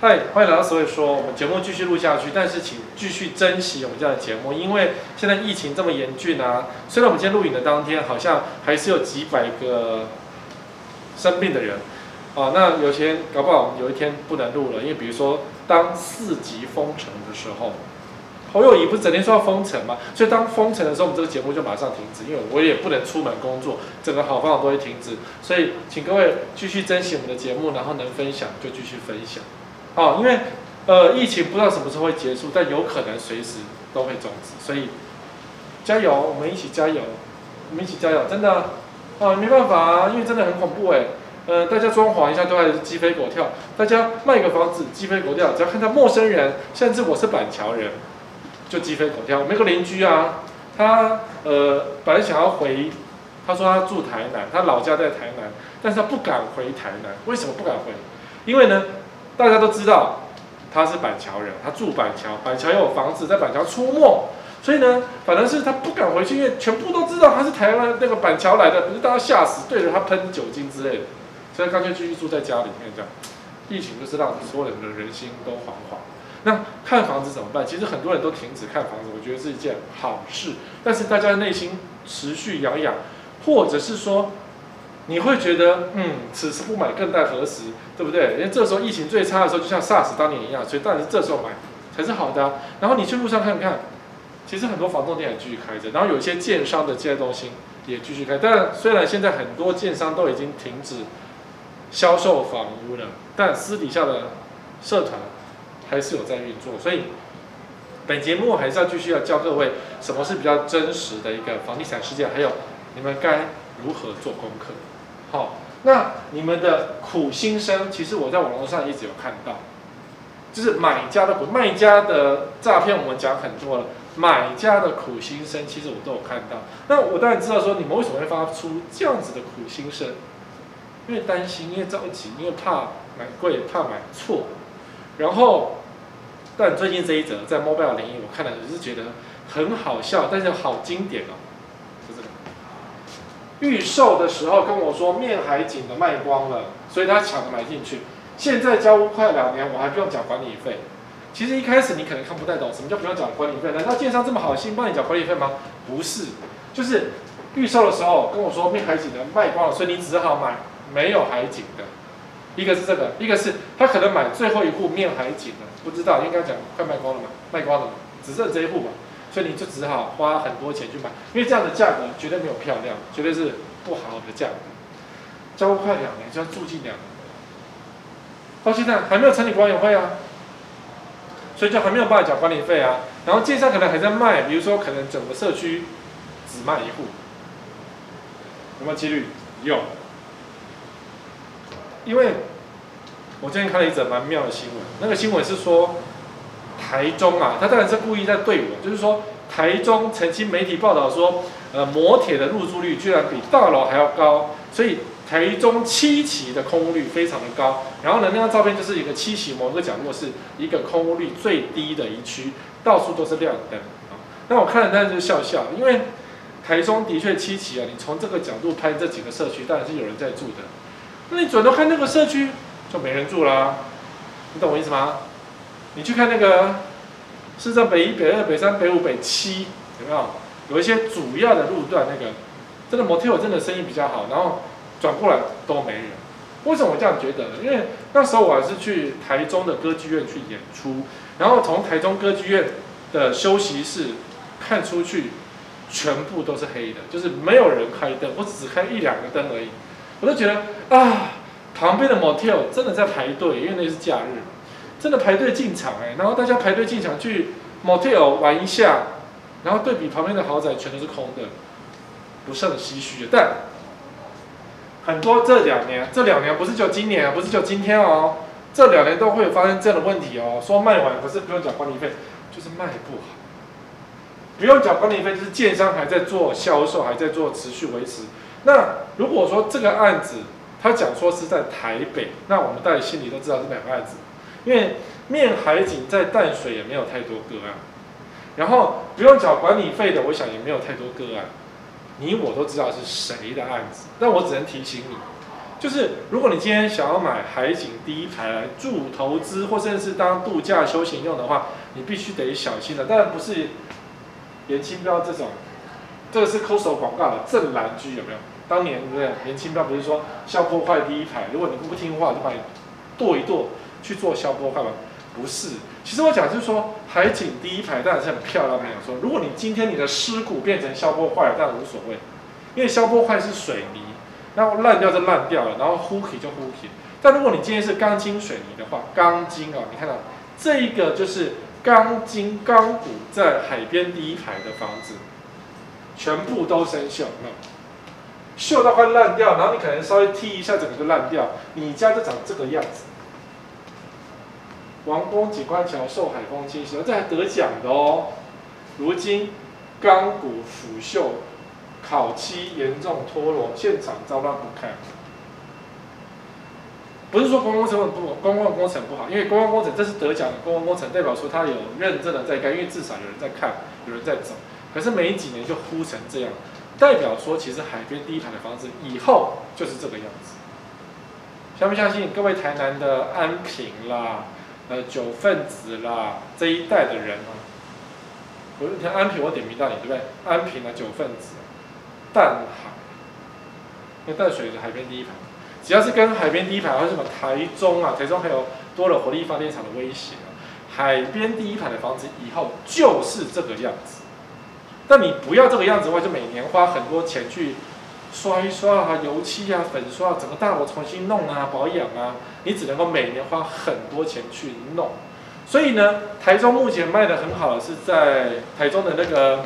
嗨，欢迎来到所以说，我们节目继续录下去，但是请继续珍惜我们这样的节目，因为现在疫情这么严峻啊。虽然我们今天录影的当天，好像还是有几百个生病的人啊，那有些搞不好有一天不能录了，因为比如说当四级封城的时候，侯友谊不是整天说要封城嘛，所以当封城的时候，我们这个节目就马上停止，因为我也不能出门工作，整个好方法都会停止，所以请各位继续珍惜我们的节目，然后能分享就继续分享。哦，因为呃，疫情不知道什么时候会结束，但有可能随时都会终止，所以加油，我们一起加油，我们一起加油，真的，啊，没办法啊，因为真的很恐怖哎，呃，大家装潢一下都还是鸡飞狗跳，大家卖个房子鸡飞狗跳，只要看到陌生人，甚至我是板桥人，就鸡飞狗跳。我们有个邻居啊，他呃本来想要回，他说他住台南，他老家在台南，但是他不敢回台南，为什么不敢回？因为呢？大家都知道他是板桥人，他住板桥，板桥有房子在板桥出没，所以呢，反正是他不敢回去，因为全部都知道他是台湾那个板桥来的，不是大家吓死，对着他喷酒精之类的，所以干脆继续住在家里面这样。疫情就是让所有人的人心都惶惶。那看房子怎么办？其实很多人都停止看房子，我觉得是一件好事，但是大家的内心持续痒痒，或者是说。你会觉得，嗯，此时不买更待何时，对不对？因为这时候疫情最差的时候，就像 SARS 当年一样，所以当然是这时候买才是好的啊。然后你去路上看看，其实很多房东店也继续开着，然后有一些建商的接待中心也继续开。但虽然现在很多建商都已经停止销售房屋了，但私底下的社团还是有在运作。所以本节目还是要继续要教各位什么是比较真实的一个房地产世界，还有你们该如何做功课。好，那你们的苦心声，其实我在网络上一直有看到，就是买家的苦，卖家的诈骗，我们讲很多了。买家的苦心声，其实我都有看到。那我当然知道说，你们为什么会发出这样子的苦心声？因为担心，因为着急，因为怕买贵，怕买错。然后，但最近这一则在 Mobile 领域，我看了只是觉得很好笑，但是好经典哦。预售的时候跟我说面海景的卖光了，所以他抢着买进去。现在交屋快两年，我还不用缴管理费。其实一开始你可能看不太懂，什么叫不用缴管理费？难道建商这么好心帮你缴管理费吗？不是，就是预售的时候跟我说面海景的卖光了，所以你只好买没有海景的。一个是这个，一个是他可能买最后一户面海景的，不知道应该讲快卖光了嘛？卖光了嘛？只剩这一户吧。所以你就只好花很多钱去买，因为这样的价格绝对没有漂亮，绝对是不好的价格。交快两年就要住进两年，到现在还没有成立管委会啊，所以就还没有办法缴管理费啊。然后建商可能还在卖，比如说可能整个社区只卖一户，有没有几率？有，因为我最近看了一则蛮妙的新闻，那个新闻是说。台中啊，他当然是故意在对我，就是说，台中曾经媒体报道说，呃，摩铁的入住率居然比大楼还要高，所以台中七期的空屋率非常的高。然后呢，那张照片就是一个七期某个角落是一个空屋率最低的一区，到处都是亮灯啊。那我看了当然就笑笑，因为台中的确七期啊，你从这个角度拍这几个社区，当然是有人在住的。那你转头看那个社区就没人住啦，你懂我意思吗？你去看那个，市政北一、北二、北三、北五、北七，有没有？有一些主要的路段，那个真的 motel 真的生意比较好，然后转过来都没人。为什么我这样觉得呢？因为那时候我还是去台中的歌剧院去演出，然后从台中歌剧院的休息室看出去，全部都是黑的，就是没有人开灯，我只开一两个灯而已。我都觉得啊，旁边的 motel 真的在排队，因为那是假日。真的排队进场哎，然后大家排队进场去 motel 玩一下，然后对比旁边的豪宅全都是空的，不胜唏嘘。但很多这两年，这两年不是就今年，不是就今天哦，这两年都会有发生这样的问题哦。说卖完不是不用缴管理费，就是卖不好，不用缴管理费，就是建商还在做销售，还在做持续维持。那如果说这个案子他讲说是在台北，那我们大家心里都知道是哪个案子。因为面海景在淡水也没有太多个案，然后不用缴管理费的，我想也没有太多个案，你我都知道是谁的案子，但我只能提醒你，就是如果你今天想要买海景第一排来住、投资，或甚至是当度假休闲用的话，你必须得小心了。当然不是颜清标这种，这个是 Costco 广告的正蓝居有没有？当年对不对？颜清标不是说消破坏第一排，如果你不听话，就把你剁一剁去做消波块吗？不是。其实我讲就是说，海景第一排当然是很漂亮，没有说。如果你今天你的尸骨变成消波块，当然无所谓，因为消波块是水泥。然后烂掉就烂掉了，然后呼起就呼起。但如果你今天是钢筋水泥的话，钢筋啊，你看到这一个就是钢筋钢骨在海边第一排的房子，全部都生锈，那锈到快烂掉，然后你可能稍微踢一下，整个就烂掉。你家就长这个样子。王宫景观桥受海风侵袭，这还得奖的哦。如今钢骨腐朽。烤漆严重脱落，现场糟乱不堪。不是说公共工程不公共工程不好，因为公共工程这是得奖的公共工程，代表说它有认真的在干，因为至少有人在看，有人在走。可是没几年就糊成这样，代表说其实海边第一排的房子以后就是这个样子。相不相信？各位台南的安平啦、呃九分子啦这一代的人啊，我你看安平，我点名到你对不对？安平啊，九分子。淡海，那淡水是海边第一排，只要是跟海边第一排，或者什么台中啊，台中还有多了火力发电厂的威胁啊，海边第一排的房子以后就是这个样子。但你不要这个样子的话，就每年花很多钱去刷一刷啊，油漆啊、粉刷，整个大楼重新弄啊、保养啊，你只能够每年花很多钱去弄。所以呢，台中目前卖的很好的是在台中的那个。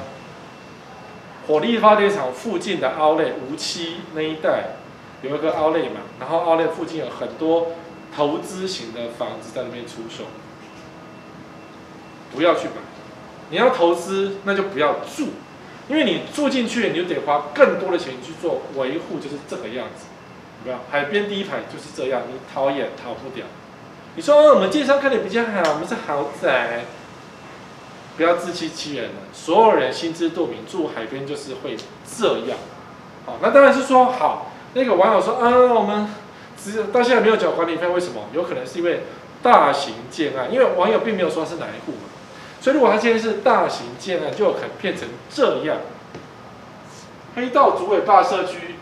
火力发电厂附近的奥莱梧栖那一带有一个奥莱嘛，然后奥莱附近有很多投资型的房子在那边出售，不要去买。你要投资那就不要住，因为你住进去你就得花更多的钱去做维护，就是这个样子。有没有？海边第一排就是这样，你逃也逃不掉。你说我们建商看的比较好，我们是豪宅。不要自欺欺人了，所有人心知肚明，住海边就是会这样。好，那当然是说好。那个网友说啊，我们只到现在没有缴管理费，为什么？有可能是因为大型建案，因为网友并没有说是哪一户嘛。所以如果他现在是大型建案，就可能变成这样。黑道竹尾霸社区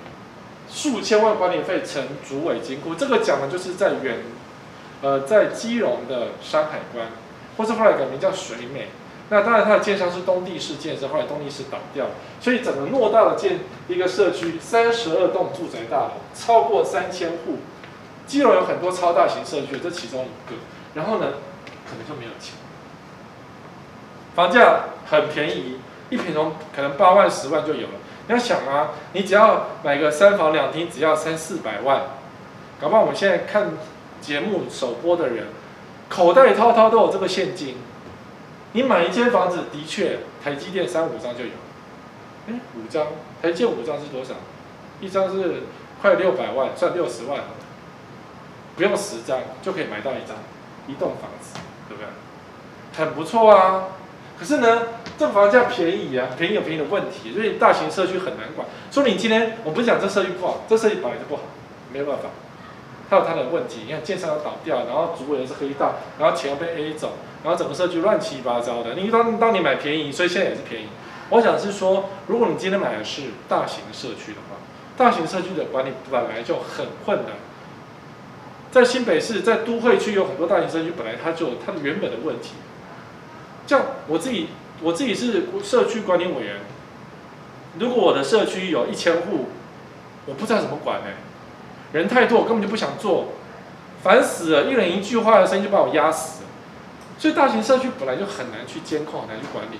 数千万管理费成竹尾金库，这个讲的就是在远，呃，在基隆的山海关，或是后来改名叫水美。那当然，它的建商是东帝士建设，后来东帝士倒掉，所以整个偌大的建一个社区，三十二栋住宅大楼，超过三千户，基隆有很多超大型社区，这其中一个。然后呢，可能就没有钱，房价很便宜，一平从可能八万、十万就有了。你要想啊，你只要买个三房两厅，只要三四百万，搞不好我们现在看节目首播的人，口袋掏掏都有这个现金。你买一间房子，的确，台积电三五张就有，哎，五张，台积电五张是多少？一张是快六百万，算六十万，不用十张就可以买到一张一栋房子，对不对？很不错啊。可是呢，这房价便宜啊，便宜有便宜的问题，所以大型社区很难管。说你今天，我不是讲这社区不好，这社区本来就不好，没有办法，它有它的问题。你看建商要倒掉，然后主委是黑道，然后钱要被 A 走。然后整个社区乱七八糟的，你当当你买便宜，所以现在也是便宜。我想是说，如果你今天买的是大型社区的话，大型社区的管理本来就很困难。在新北市，在都会区有很多大型社区，本来它就它的原本的问题。像我自己，我自己是社区管理委员，如果我的社区有一千户，我不知道怎么管呢？人太多，我根本就不想做，烦死了，一人一句话的声音就把我压死。所以大型社区本来就很难去监控，很难去管理，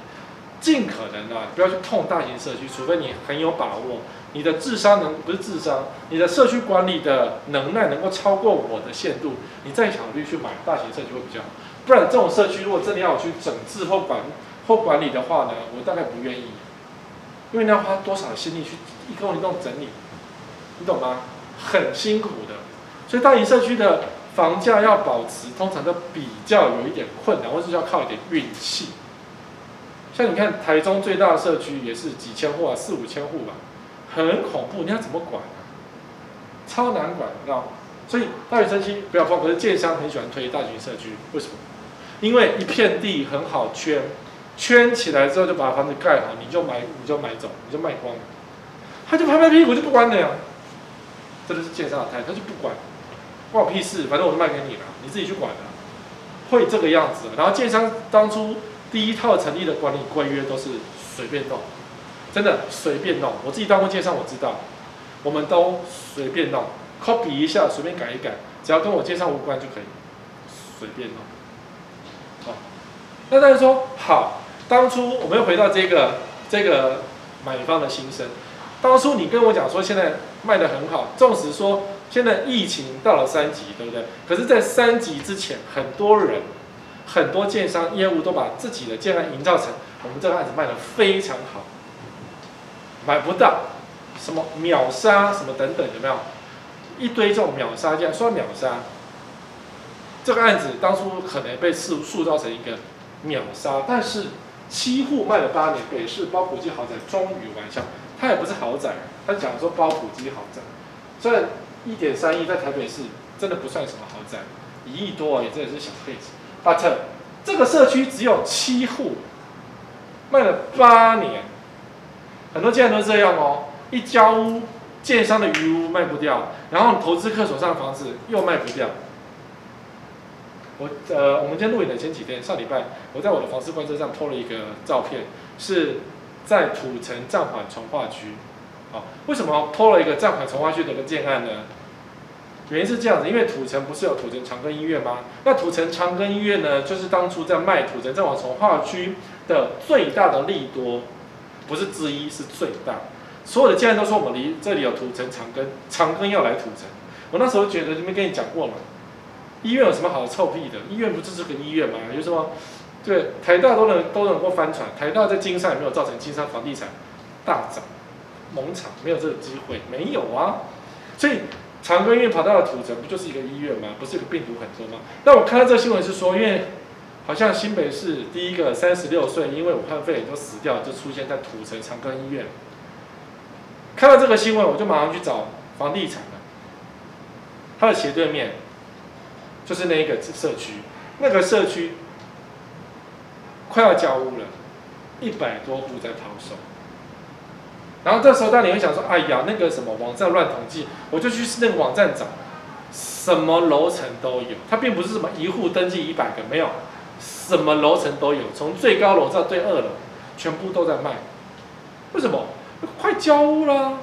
尽可能的不要去碰大型社区，除非你很有把握，你的智商能不是智商，你的社区管理的能耐能够超过我的限度，你再考虑去买大型社区会比较好。不然这种社区如果真的要我去整治或管或管理的话呢，我大概不愿意，因为你要花多少心力去一栋一栋整理，你懂吗？很辛苦的。所以大型社区的。房价要保持，通常都比较有一点困难，或是要靠一点运气。像你看台中最大的社区也是几千户啊，四五千户吧，很恐怖。你要怎么管啊？超难管知道吗。所以大学生期不要碰，可是建商很喜欢推大型社区，为什么？因为一片地很好圈，圈起来之后就把房子盖好，你就买你就买走，你就卖光，他就拍拍屁股就不管了呀。这就是建商的态度，他就不管，关我屁事，反正我都卖给你了，你自己去管了。会这个样子，然后建商当初第一套成立的管理规约都是随便弄，真的随便弄。我自己当过建商，我知道，我们都随便弄。copy 一下，随便改一改，只要跟我介绍无关就可以，随便弄。那大家说好，当初我们又回到这个这个买方的心声。当初你跟我讲说现在卖得很好，纵使说现在疫情到了三级，对不对？可是，在三级之前，很多人很多建商业务都把自己的建案营造成我们这个案子卖得非常好，买不到什么秒杀什么等等，有没有？一堆这种秒杀，这样说秒杀，这个案子当初可能被塑塑造成一个秒杀，但是七户卖了八年，北市包普基豪宅终于完销，它也不是豪宅，它讲说包普基豪宅，虽然一点三亿在台北市真的不算什么豪宅，一亿多也真的是小 case。But 这个社区只有七户，卖了八年，很多建案都这样哦，一交屋。建商的余屋卖不掉，然后投资客手上的房子又卖不掉。我呃，我们今天录影的前几天，上礼拜我在我的房市观测上 po 了一个照片，是在土城暂缓重划区。啊，为什么 po 了一个暂缓重划区的一个建案呢？原因是这样子，因为土城不是有土城长庚医院吗？那土城长庚医院呢，就是当初在卖土城暂缓重划区的最大的利多，不是之一，是最大。所有的建案都说我们离这里有土城长庚，长庚要来土城。我那时候觉得，这边跟你讲过嘛，医院有什么好臭屁的？医院不就是个医院吗？有什么？对，台大都能都能够翻船，台大在金山也没有造成金山房地产大涨，猛涨，没有这个机会，没有啊。所以长庚医院跑到了土城，不就是一个医院吗？不是有个病毒很多吗？但我看到这个新闻是说，因为好像新北市第一个三十六岁因为武汉肺炎就死掉，就出现在土城长庚医院。看到这个新闻，我就马上去找房地产了。它的斜对面就是那一个社区，那个社区快要交屋了，一百多户在抛售。然后这时候，当你会想说：“哎呀，那个什么网站乱统计。”我就去那个网站找，什么楼层都有。它并不是什么一户登记一百个，没有，什么楼层都有，从最高楼到最二楼，全部都在卖。为什么？快交屋了，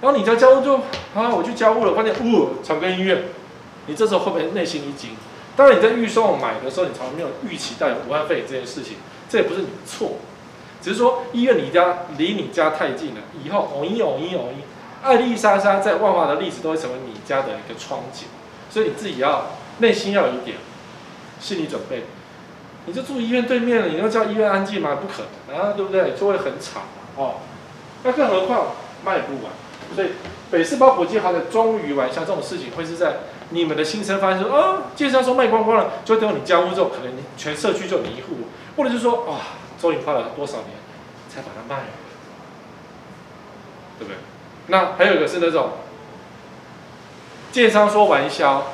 然后你在交屋就啊，我去交屋了，发现呜，长庚医院，你这时候会不会内心一惊？当然你在预售买的时候，你从来没有预期到有武汉肺炎这件事情，这也不是你的错，只是说医院离家离你家太近了，以后偶一偶一偶一，艾丽莎莎在万华的例子都会成为你家的一个窗景，所以你自己要内心要有一点心理准备，你就住医院对面了，你要叫医院安静吗？不可能啊，对不对？就会很吵哦。那更何况卖不完，所以北市包普基豪宅终于完销这种事情，会是在你们的心声发现说，啊，介绍说卖光光了，就等你交屋之后，可能全社区就你一户，或者是说，啊，终于花了多少年才把它卖了，对不对？那还有一个是那种，建商说完销，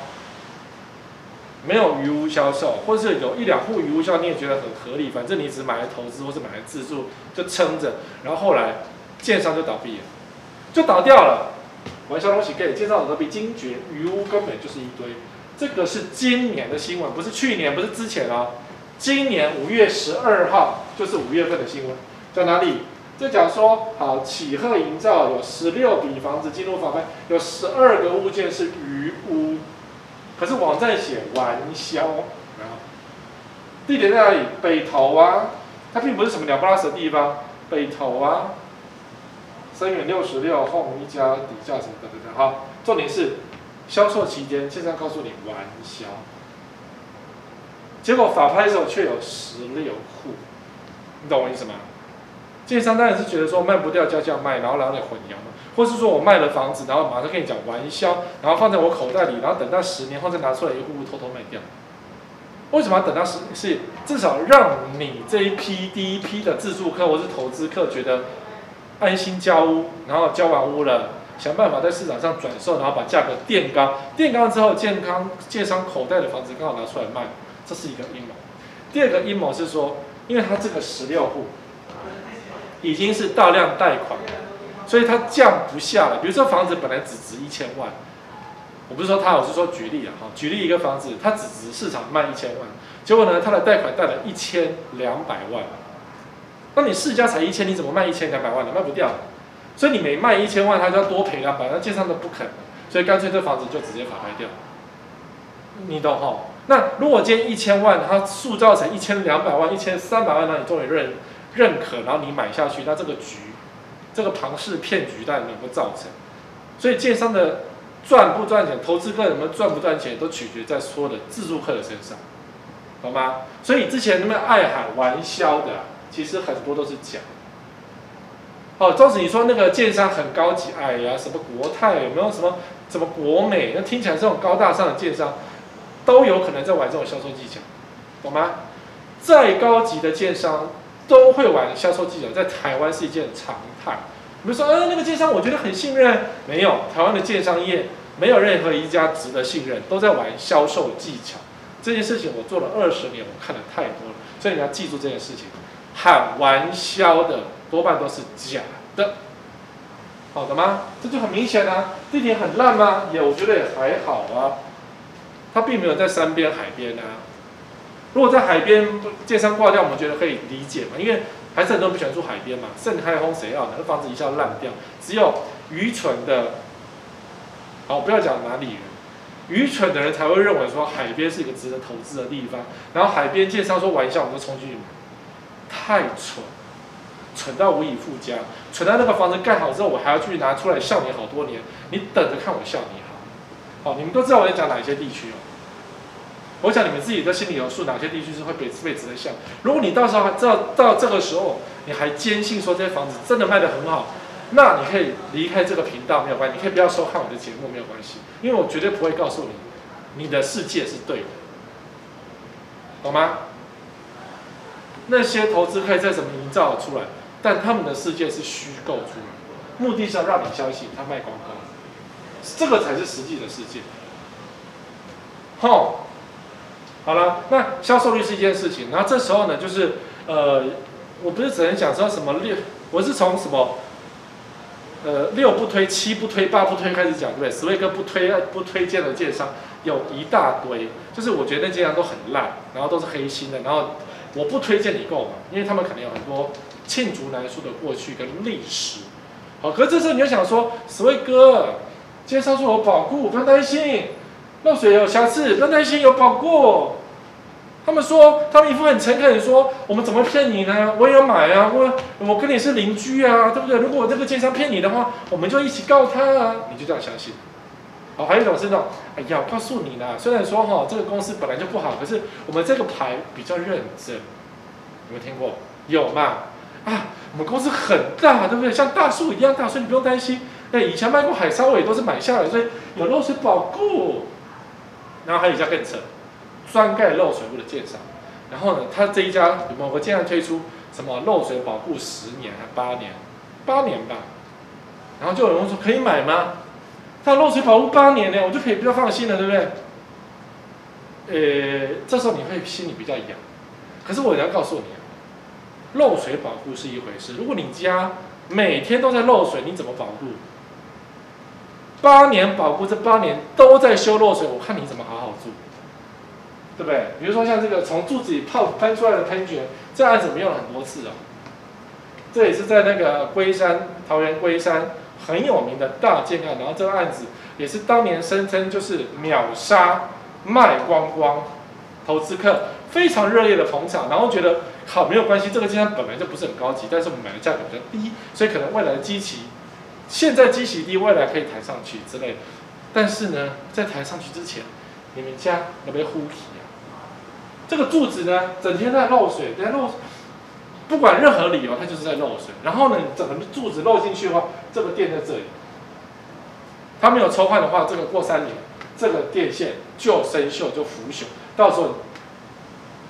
没有余屋销售，或者是有一两户余屋销，你也觉得很合理，反正你只买来投资或是买来自住，就撑着，然后后来。建商就倒闭了，就倒掉了。完销东西给建商倒闭，惊觉余屋根本就是一堆。这个是今年的新闻，不是去年，不是之前啊。今年五月十二号就是五月份的新闻，在哪里？就讲说，好，启鹤营造有十六笔房子进入法拍，有十二个物件是余屋，可是网站写完销。地点在哪里？北投啊，它并不是什么鸟不拉屎的地方，北投啊。三元六十六后一家底价什么的等等，好，重点是销售期间，建商告诉你完销，结果法拍的时候却有十六户，你懂我意思吗？建商当然是觉得说卖不掉，加价卖，然后让你混淆嘛，或是说我卖了房子，然后马上跟你讲完销，然后放在我口袋里，然后等到十年后再拿出来一户户偷偷卖掉。为什么要等到十？是至少让你这一批第一批的自住客或是投资客觉得。安心交屋，然后交完屋了，想办法在市场上转售，然后把价格垫高，垫高之后，健康建商口袋的房子刚好拿出来卖，这是一个阴谋。第二个阴谋是说，因为他这个十六户已经是大量贷款，所以他降不下来。比如说房子本来只值一千万，我不是说他，我是说举例啊，哈，举例一个房子，它只值市场卖一千万，结果呢，他的贷款贷了一千两百万，那你市价才一千，你怎么卖一千两百万呢？卖不掉。所以你每卖一千万，他就要多赔两百，那建商都不肯，所以干脆这房子就直接法拍掉。你懂哈？那如果今天一千万，它塑造成一千两百万、一千三百万，那你终于认认可，然后你买下去，那这个局，这个庞氏骗局，到底能不造成？所以建商的赚不赚钱，投资客能不能赚不赚钱，都取决在所有的自住客的身上，懂吗？所以之前那么爱喊玩销的，其实很多都是假。哦，当时你说那个建商很高级，哎呀，什么国泰有没有什么什么国美？那听起来这种高大上的建商，都有可能在玩这种销售技巧，懂吗？再高级的建商都会玩销售技巧，在台湾是一件常态。比如说，呃，那个建商我觉得很信任，没有，台湾的建商业没有任何一家值得信任，都在玩销售技巧。这件事情我做了二十年，我看的太多了，所以你要记住这件事情，喊玩笑的。多半都是假的，好的吗？这就很明显啊。地点很烂吗？也我觉得也还好啊。它并没有在山边海边啊。如果在海边，建商挂掉，我们觉得可以理解嘛，因为还是很多人不喜欢住海边嘛。盛开风谁要呢？那房子一下烂掉。只有愚蠢的，好，不要讲哪里人，愚蠢的人才会认为说海边是一个值得投资的地方。然后海边建商说玩笑，我们就冲进去买，太蠢。蠢到无以复加，蠢到那个房子盖好之后，我还要去拿出来笑你好多年，你等着看我笑你好。好，你们都知道我在讲哪些地区哦。我想你们自己的心里有数，哪些地区是会被被值得笑。如果你到时候还知道到这个时候，你还坚信说这些房子真的卖得很好，那你可以离开这个频道没有关系，你可以不要收看我的节目没有关系，因为我绝对不会告诉你，你的世界是对的，懂吗？那些投资可以在什么营造出来？但他们的世界是虚构出来，目的是要让你相信他卖光光，这个才是实际的世界。好，好了，那销售率是一件事情，然后这时候呢，就是呃，我不是只能讲说什么六，我是从什么呃六不推、七不推、八不推开始讲，对不对？十位哥不推不推荐的建商有一大堆，就是我觉得那建商都很烂，然后都是黑心的，然后我不推荐你购买，因为他们可能有很多。罄竹难书的过去跟历史，好，可是这时候你就想说，十位哥，介绍说有保固，不用担心，漏水有瑕疵，不用担心有保固。他们说，他们一副很诚恳说，我们怎么骗你呢？我也要买啊，我我跟你是邻居啊，对不对？如果我这个奸商骗你的话，我们就一起告他啊，你就这样相信。好，还有一种是那种，哎呀，我告诉你啦，虽然说哈，这个公司本来就不好，可是我们这个牌比较认真，有没有听过？有嘛？啊，我们公司很大，对不对？像大树一样大，所以你不用担心。哎，以前卖过海沙，我也都是买下来，所以有漏水保固。然后还有一家更扯，专盖漏水屋的建商。然后呢，他这一家某个建商推出什么漏水保固十年还八年？八年吧。然后就有人说可以买吗？他漏水保护八年呢，我就可以比较放心了，对不对？呃，这时候你会心里比较痒。可是我要告诉你啊。漏水保护是一回事，如果你家每天都在漏水，你怎么保护？八年保护，这八年都在修漏水，我看你怎么好好住，对不对？比如说像这个从柱子里泡喷出来的喷泉，这案子我们用了很多次哦。这也是在那个龟山，桃园龟山很有名的大建案，然后这个案子也是当年声称就是秒杀卖光光，投资客非常热烈的捧场，然后觉得。好，没有关系，这个建案本来就不是很高级，但是我们买的价格比较低，所以可能未来的基期，现在基期低，未来可以抬上去之类。但是呢，在抬上去之前，你们家有没有呼皮啊？这个柱子呢，整天在漏水，在漏，不管任何理由，它就是在漏水。然后呢，整个柱子漏进去的话，这个电在这里，它没有抽换的话，这个过三年，这个电线就生锈就腐朽，到时候。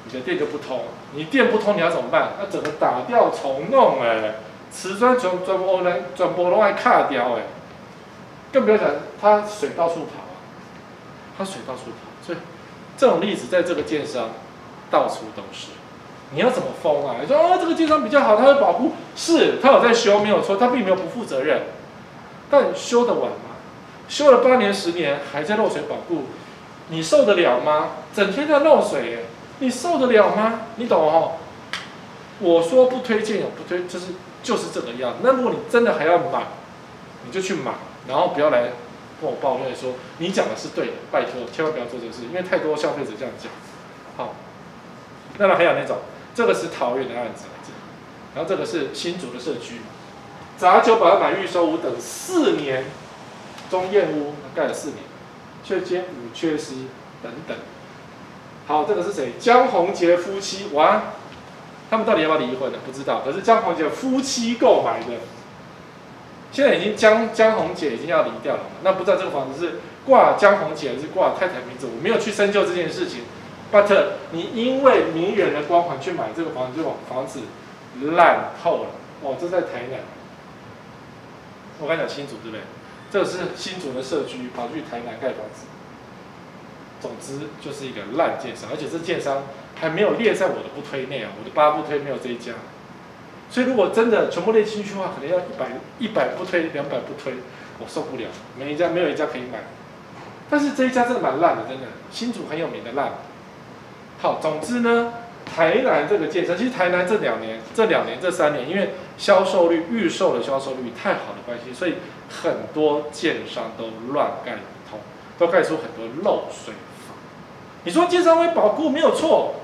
你的电就不通，你电不通你要怎么办？那整个打掉重弄哎，瓷砖全全部来全部都爱卡掉哎，更不要讲它水到处跑啊，他水到处跑，所以这种例子在这个建商到处都是。你要怎么封啊？你说啊，这个建商比较好，他会保护，是他有在修，没有错，他并没有不负责任，但修得完吗？修了八年十年还在漏水保护，你受得了吗？整天在漏水，你受得了吗？你懂哦？我说不推荐，有不推，就是就是这个样。那如果你真的还要买，你就去买，然后不要来跟我抱怨说你讲的是对的，拜托千万不要做这个事，因为太多消费者这样讲。好，那么还有那种，这个是桃园的案子，然后这个是新竹的社区，杂九百万买预售屋等四年。中燕屋盖了四年，却兼五缺失等等。好，这个是谁？江宏杰夫妻哇，他们到底要不要离婚呢？不知道。可是江宏杰夫妻购买的，现在已经江江宏杰已经要离掉了。那不知道这个房子是挂江宏杰还是挂太太名字？我没有去深究这件事情。But 你因为名人的光环去买这个房子，这种房子烂透了。哦，这在台南。我跟你讲清楚，对不对？这是新竹的社区，跑去台南盖房子。总之就是一个烂建商，而且这建商还没有列在我的不推内啊，我的八不推没有这一家。所以如果真的全部列进去的话，可能要一百一百不推，两百不推，我受不了。每一家没有一家可以买，但是这一家真的蛮烂的，真的。新竹很有名的烂。好，总之呢，台南这个建商，其实台南这两年、这两年、这三年，因为销售率、预售的销售率太好的关系，所以。很多建商都乱盖一通，都盖出很多漏水房。你说建商会保固没有错，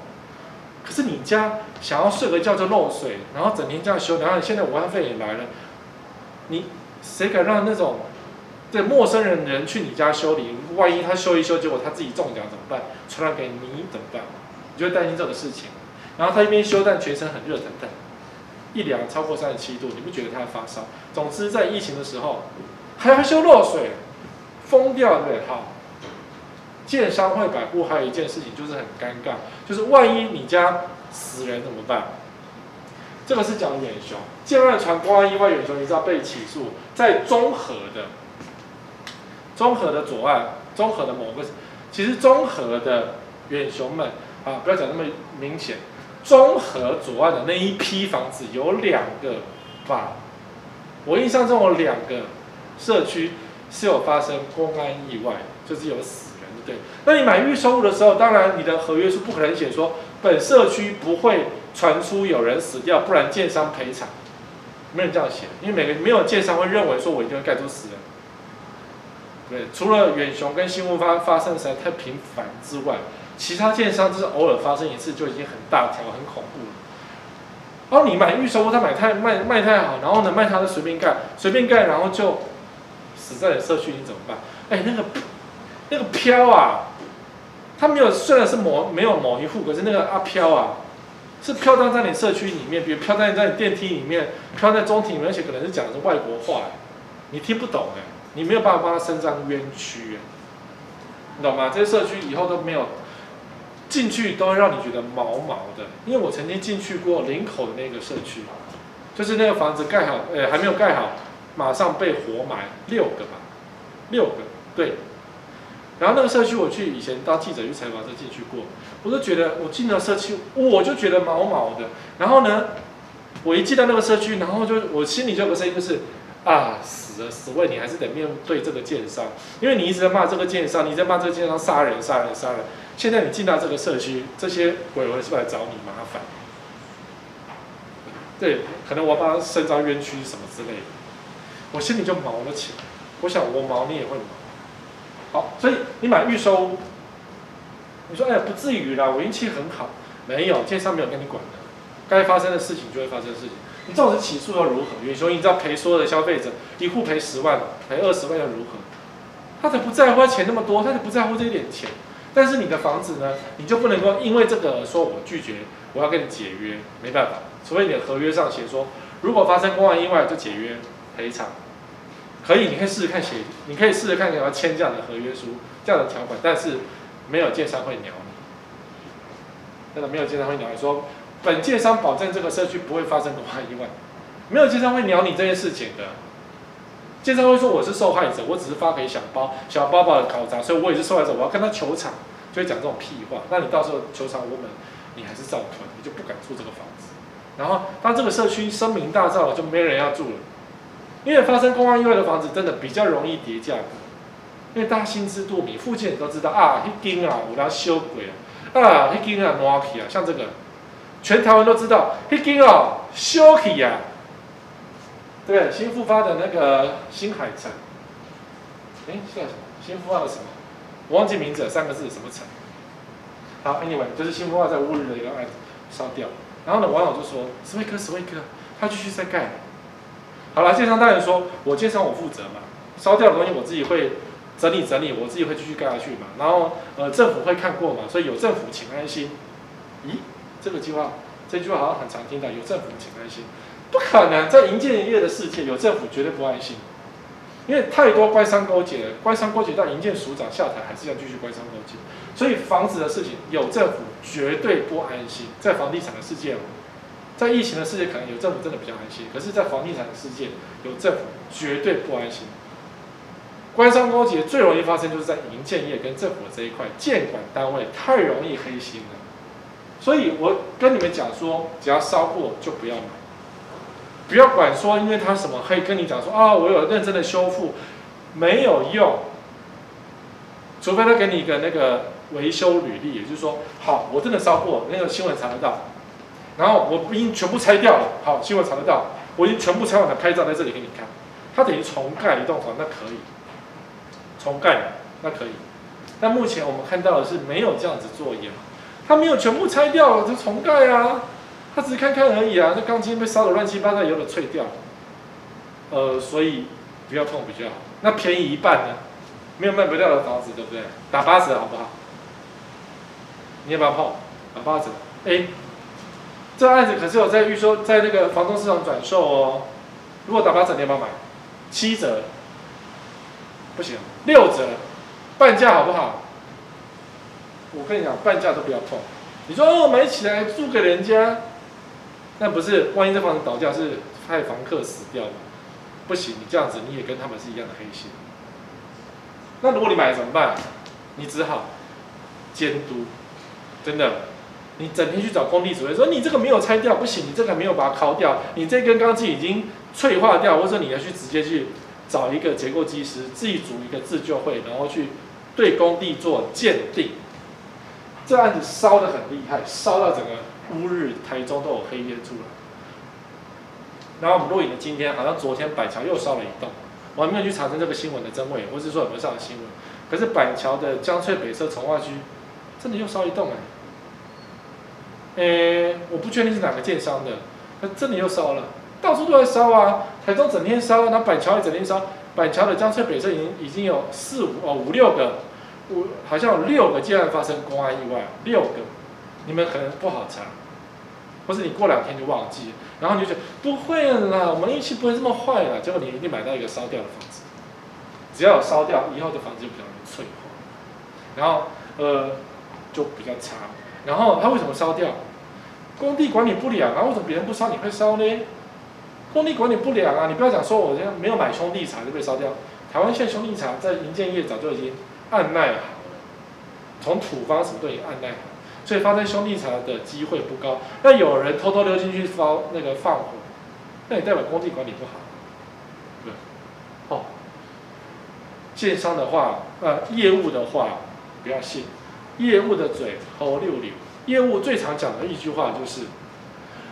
可是你家想要睡个觉就漏水，然后整天这样修，然后现在武汉肺炎来了，你谁敢让那种对陌生人人去你家修理？万一他修一修，结果他自己中奖怎么办？传染给你怎么办？你就会担心这个事情。然后他一边修，但全身很热腾腾。一量超过三十七度，你不觉得他发烧？总之，在疫情的时候还要修漏水，疯掉对不对？好，建商会保固，还有一件事情就是很尴尬，就是万一你家死人怎么办？这个是讲远雄，建案传公安意外远雄，你知道被起诉在中和的，中和的左岸，中和的某个，其实中和的远雄们啊，不要讲那么明显。中和左岸的那一批房子有两个吧，我印象中有两个社区是有发生公安意外，就是有死人，对。那你买预售屋的时候，当然你的合约是不可能写说本社区不会传出有人死掉，不然建商赔偿，没人这样写，因为每个没有建商会认为说我一定会盖出死人。对，除了远雄跟新屋发发生实在太频繁之外。其他建商就是偶尔发生一次就已经很大条很恐怖了。然后你买预售，他买太卖卖太好，然后呢卖他的随便盖，随便盖，然后就死在你社区，你怎么办？哎，那个那个飘啊，他没有，虽然是某没有某一户，可是那个阿飘啊，是飘荡在你社区里面，比如飘荡在你电梯里面，飘在中庭里面，而且可能是讲的是外国话，你听不懂哎，你没有办法帮他伸张冤屈，你懂吗？这些社区以后都没有。进去都会让你觉得毛毛的，因为我曾经进去过林口的那个社区，就是那个房子盖好，呃，还没有盖好，马上被活埋六个吧，六个，对。然后那个社区我去以前当记者去采访就进去过，我就觉得我进了社区，我就觉得毛毛的。然后呢，我一进到那个社区，然后就我心里就有个声音就是，啊，死了死为你还是得面对这个奸商，因为你一直在骂这个奸商，你在骂这个奸商杀人杀人杀人。现在你进到这个社区，这些鬼魂是不是来找你麻烦？对，可能我要帮他伸张冤屈什么之类的，我心里就毛了起来。我想我毛，你也会毛。好，所以你买预售屋，你说哎不至于啦，我运气很好。没有，建商没有跟你管的，该发生的事情就会发生事情。你纵使起诉又如何？远雄，你知道赔所有的消费者一户赔十万，赔二十万又如何？他才不在乎他钱那么多，他才不在乎这一点钱。但是你的房子呢，你就不能够因为这个说我拒绝，我要跟你解约，没办法，除非你的合约上写说，如果发生公安意外就解约赔偿，可以，你可以试试看写，你可以试试看你要签这样的合约书，这样的条款，但是没有建商会鸟你，真的没有建商会鸟你说，本建商保证这个社区不会发生公安意外，没有建商会鸟你这件事情的，建商会说我是受害者，我只是发给小包小包包的搞砸，所以我也是受害者，我要跟他求偿，就会讲这种屁话。那你到时候求偿无门，你还是照吞，你就不敢住这个房子。然后当这个社区声名大噪了，就没人要住了。因为发生公安意外的房子真的比较容易跌价格，因为大家心知肚明，附近人都知道啊，一间啊我要修鬼啊，啊一间啊挪起啊，像这个，全台湾都知道，一间哦修起啊。对，新复发的那个新海城，哎，叫什么？新复发的什么？我忘记名字了，三个字，什么城？好，Anyway，就是新复发在乌日的一个案子烧掉。然后呢，网友就说：“史威克，史威克，他继续在盖。”好了，建商大人说：“我建商我负责嘛，烧掉的东西我自己会整理整理，我自己会继续盖下去嘛。然后呃，政府会看过嘛，所以有政府请安心。”咦，这个计划，这句话好像很常听到，有政府请安心。不可能，在营建业的世界，有政府绝对不安心，因为太多官商勾结了，官商勾结到营建署长下台，还是要继续官商勾结。所以房子的事情，有政府绝对不安心。在房地产的世界，在疫情的世界，可能有政府真的比较安心，可是，在房地产的世界，有政府绝对不安心。官商勾结最容易发生，就是在营建业跟政府这一块，建管单位太容易黑心了。所以我跟你们讲说，只要烧过就不要买。不要管说，因为他什么可以跟你讲说啊，我有认真的修复，没有用。除非他给你一个那个维修履历，也就是说，好，我真的烧过，那个新闻查得到。然后我已经全部拆掉了，好，新闻查得到，我已经全部拆完了，拍照在这里给你看。他等于重盖一栋房，那可以。重盖，那可以。但目前我们看到的是没有这样子作业，他没有全部拆掉了，就重盖啊。他只是看看而已啊，那钢筋被烧得乱七八糟，有点脆掉。呃，所以不要碰比较好。那便宜一半呢？没有卖不掉的房子，对不对？打八折好不好？你要不要碰？打八折。哎，这案子可是有在预售，在那个房东市场转售哦。如果打八折，你要不要买？七折？不行，六折，半价好不好？我跟你讲，半价都不要碰。你说哦，买起来租给人家。那不是，万一这房子倒掉，是害房客死掉吗？不行，你这样子你也跟他们是一样的黑心。那如果你买了怎么办？你只好监督，真的，你整天去找工地主任说你这个没有拆掉，不行，你这个没有把它敲掉，你这根钢筋已经脆化掉，或者你要去直接去找一个结构技师，自己组一个自救会，然后去对工地做鉴定。这案子烧得很厉害，烧到整个。乌日、台中都有黑烟出来，然后我们录影的今天，好像昨天板桥又烧了一栋，我还没有去查证这个新闻的真伪，或是说有没有上的新闻。可是板桥的江翠北侧重划区，真的又烧一栋哎，诶，我不确定是哪个建商的，那真的又烧了，到处都在烧啊，台中整天烧，那板桥也整天烧，板桥的江翠北侧已经已经有四五哦五六个，五好像有六个建案发生公安意外，六个，你们可能不好查。或是你过两天就忘记，然后你就觉得不会啦，我们运气不会这么坏啦，结果你一定买到一个烧掉的房子。只要有烧掉，以后的房子就比较容易脆化，然后呃就比较差。然后它为什么烧掉？工地管理不良啊？为什么别人不烧你会烧呢？工地管理不良啊！你不要讲说我现在没有买兄弟茶就被烧掉。台湾现在兄弟茶在营建业早就已经按耐好了，从土方什么都已经按耐好了。所以发生兄弟茶的机会不高。那有人偷偷溜进去烧那个放火，那也代表工地管理不好。对，哦，建商的话，呃，业务的话不要信，业务的嘴猴溜溜。业务最常讲的一句话就是：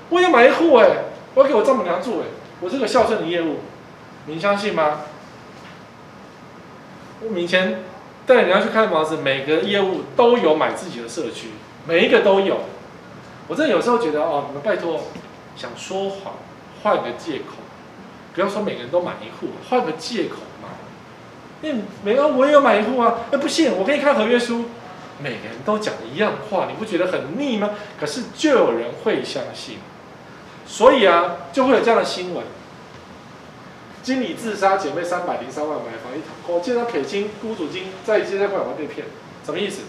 我要买一户哎，我要给我丈母娘住哎，我是个孝顺的业务，您相信吗？我以前带人家去看房子，每个业务都有买自己的社区。每一个都有，我真的有时候觉得哦，你们拜托，想说谎，换个借口，不要说每个人都买一户，换个借口嘛。因为每个人我也有买一户啊，哎，不信我可以看合约书，每个人都讲一样话，你不觉得很腻吗？可是就有人会相信，所以啊，就会有这样的新闻：经理自杀，姐妹三百零三万买房一套，我见到赔金，雇主金在接待过来我被骗，什么意思？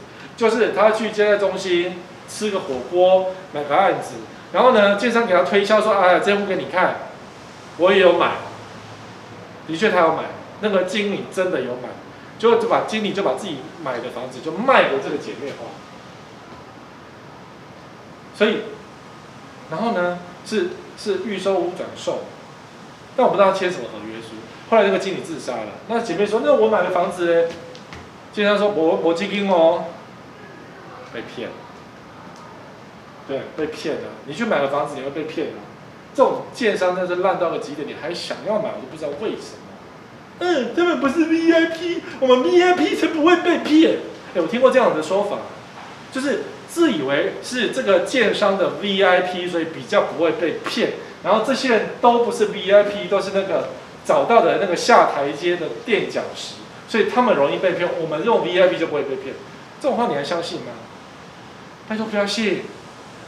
就是他去接待中心吃个火锅，买个案子，然后呢，建商给他推销说：“哎呀，这户给你看，我也有买。”的确，他有买。那个经理真的有买，就就把经理就把自己买的房子就卖给这个姐妹花。所以，然后呢，是是预售屋转售，但我不知道签什么合约书。后来那个经理自杀了，那姐妹说：“那我买的房子呢？”经理说：“我我基金哦，被骗。”对，被骗了。你去买个房子，你会被骗的。这种建商真是烂到了极点，你还想要买，我都不知道为什么。嗯，他们不是 VIP，我们 VIP 才不会被骗。哎，我听过这样的说法，就是。自以为是这个建商的 VIP，所以比较不会被骗。然后这些人都不是 VIP，都是那个找到的那个下台阶的垫脚石，所以他们容易被骗。我们用 VIP 就不会被骗。这种话你还相信吗？拜托不要信。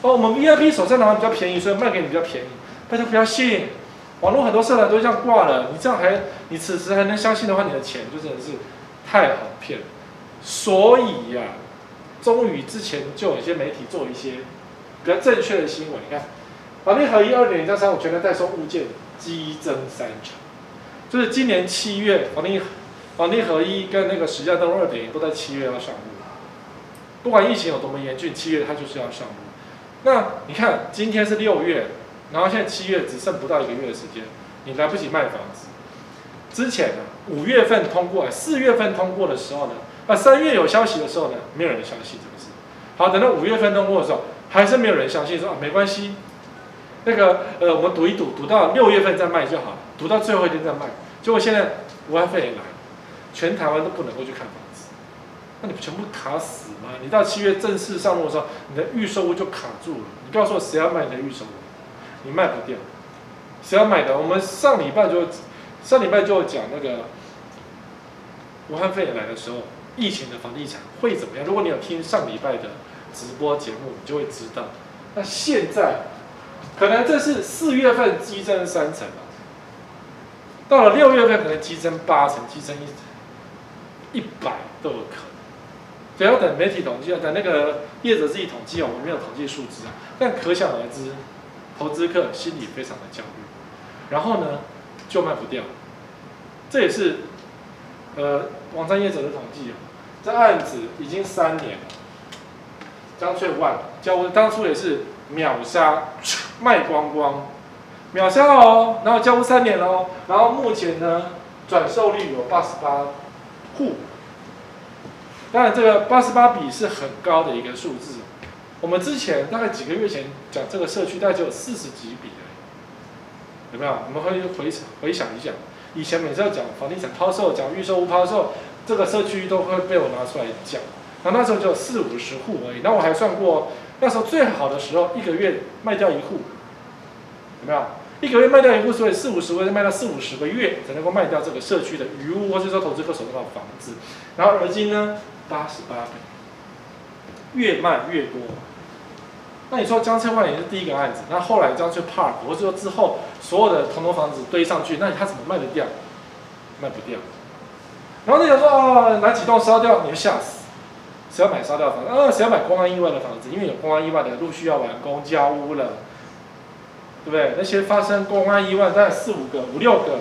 哦，我们 VIP 手上拿的比较便宜，所以卖给你比较便宜。拜托不要信。网络很多社团都这样挂了，你这样还你此时还能相信的话，你的钱就真的是太好骗。所以呀、啊。终于之前就有一些媒体做一些比较正确的新闻。你看，房地合一二点零加三五全面代收物件激增三成，就是今年七月房地房地合一跟那个实价登录二点零都在七月要上路。不管疫情有多么严峻，七月它就是要上路。那你看今天是六月，然后现在七月只剩不到一个月的时间，你来不及卖房子。之前呢，五月份通过，四月份通过的时候呢？啊，三月有消息的时候呢，没有人相信这个事。好，等到五月份通过的时候，还是没有人相信说，啊没关系，那个呃我们赌一赌，赌到六月份再卖就好，赌到最后一天再卖。结果现在武汉肺炎来，全台湾都不能够去看房，那你不全部卡死吗？你到七月正式上路的时候，你的预售屋就卡住了。你告诉我谁要买你的预售屋？你卖不掉，谁要买的？我们上礼拜就上礼拜就讲那个武汉肺炎来的时候。疫情的房地产会怎么样？如果你有听上礼拜的直播节目，你就会知道。那现在可能这是四月份激增三成，到了六月份可能激增八成，激增一一百都有可能。只要等媒体统计，等那个业者自己统计，我们没有统计数字啊。但可想而知，投资客心里非常的焦虑，然后呢就卖不掉。这也是呃网站业者的统计。这案子已经三年了，张翠万交屋当初也是秒杀，卖光光，秒杀哦，然后交屋三年哦，然后目前呢转售率有八十八户，当然这个八十八笔是很高的一个数字，我们之前大概几个月前讲这个社区大概就有四十几笔，有没有？我们可以回回想一下，以前每次要讲房地产抛售，讲预售屋抛售。这个社区都会被我拿出来讲，然后那时候只有四五十户而已。那我还算过，那时候最好的时候，一个月卖掉一户，有没有？一个月卖掉一户，所以四五十个月卖到四五十个月才能够卖掉这个社区的余屋，或是说投资客手上的房子。然后而今呢，八十八，越卖越多。那你说江翠万也是第一个案子，那后来江翠 Park，或者说之后所有的同栋房子堆上去，那它怎么卖得掉？卖不掉。然后你想说啊，哪几栋烧掉，你就吓死。谁要买烧掉房子？啊，谁要买公安意外的房子？因为有公安意外的陆续要完工交屋了，对不对？那些发生公安意外大概四五个、五六个，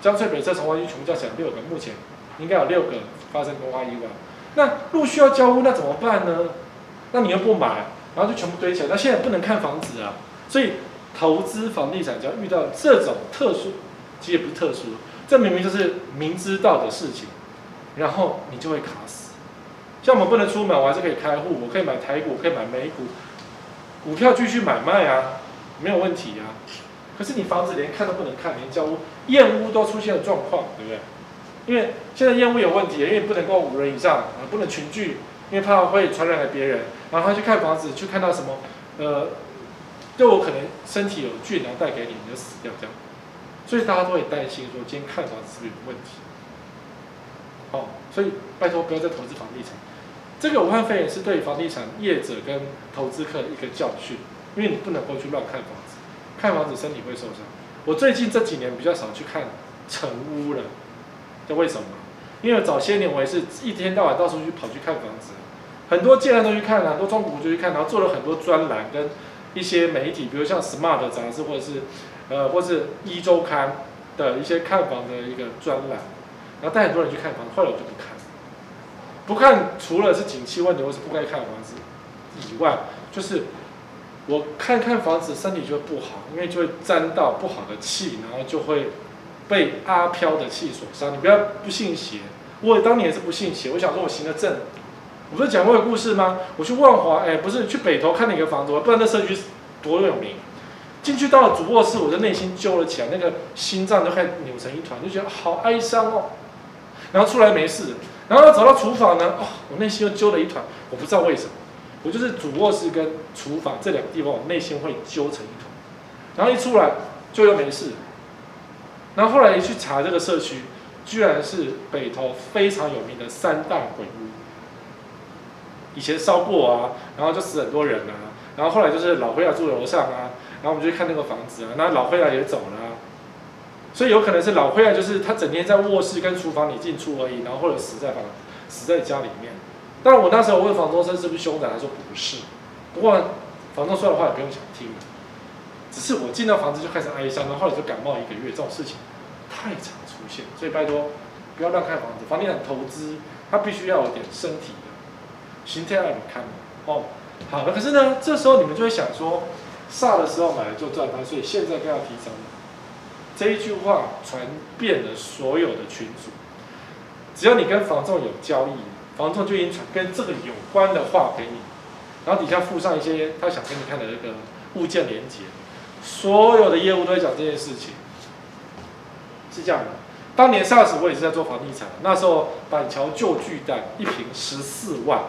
江翠北侧重划区全部加起来六个，目前应该有六个发生公安意外。那陆续要交屋，那怎么办呢？那你又不买，然后就全部堆起来。那现在不能看房子啊，所以投资房地产就要遇到这种特殊，其实也不是特殊。这明明就是明知道的事情，然后你就会卡死。像我们不能出门，我还是可以开户，我可以买台股，可以买美股，股票继续买卖啊，没有问题啊。可是你房子连看都不能看，连交屋验屋都出现了状况，对不对？因为现在烟雾有问题，因为不能够五人以上，啊，不能群聚，因为怕会传染给别人。然后他去看房子，去看到什么，呃，就我可能身体有菌，然后带给你，你就死掉这样。所以大家都会担心说，今天看房子是不是有问题？哦，所以拜托不要再投资房地产。这个武汉肺炎是对房地产业者跟投资客一个教训，因为你不能够去乱看房子，看房子身体会受伤。我最近这几年比较少去看成屋了，这为什么？因为早些年我也是一天到晚到处去跑去看房子，很多建案都去看，很多中古就去看，然后做了很多专栏跟一些媒体，比如像 Smart 杂志或者是。呃，或是一周刊，的一些看房的一个专栏，然后带很多人去看房，后来我就不看，不看除了是景气问题或是不该看的房子以外，就是我看看房子身体就会不好，因为就会沾到不好的气，然后就会被阿飘的气所伤。你不要不信邪，我当年也是不信邪，我想说我行得正。我不是讲过一个故事吗？我去万华，哎，不是去北投看了一个房子，我不知道那社区多有名。进去到了主卧室，我的内心揪了起来，那个心脏都快扭成一团，就觉得好哀伤哦。然后出来没事，然后走到厨房呢，哦，我内心又揪了一团，我不知道为什么，我就是主卧室跟厨房这两个地方，我内心会揪成一团。然后一出来就又没事。然后后来一去查这个社区，居然是北投非常有名的三大鬼屋，以前烧过啊，然后就死很多人啊。然后后来就是老灰啊住楼上啊。然后我们就去看那个房子啊，那老灰啊也走了，啊，所以有可能是老灰啊，就是他整天在卧室跟厨房里进出而已，然后或者死在房死在家里面。但我那时候问房东说是不是凶宅，他说不是。不过房东说的话也不用想听，只是我进到房子就开始哀伤，然后后来就感冒一个月，这种事情太常出现，所以拜托不要乱看房子。房地产投资它必须要有点身体的，心态要你看哦。好的，可是呢，这时候你们就会想说。煞的时候买了就赚翻，所以现在更要提倡。这一句话传遍了所有的群组，只要你跟房仲有交易，房仲就已经传跟这个有关的话给你，然后底下附上一些他想给你看的那个物件连接，所有的业务都在讲这件事情，是这样的。当年 SARS 我也是在做房地产，那时候板桥旧巨蛋一瓶十四万，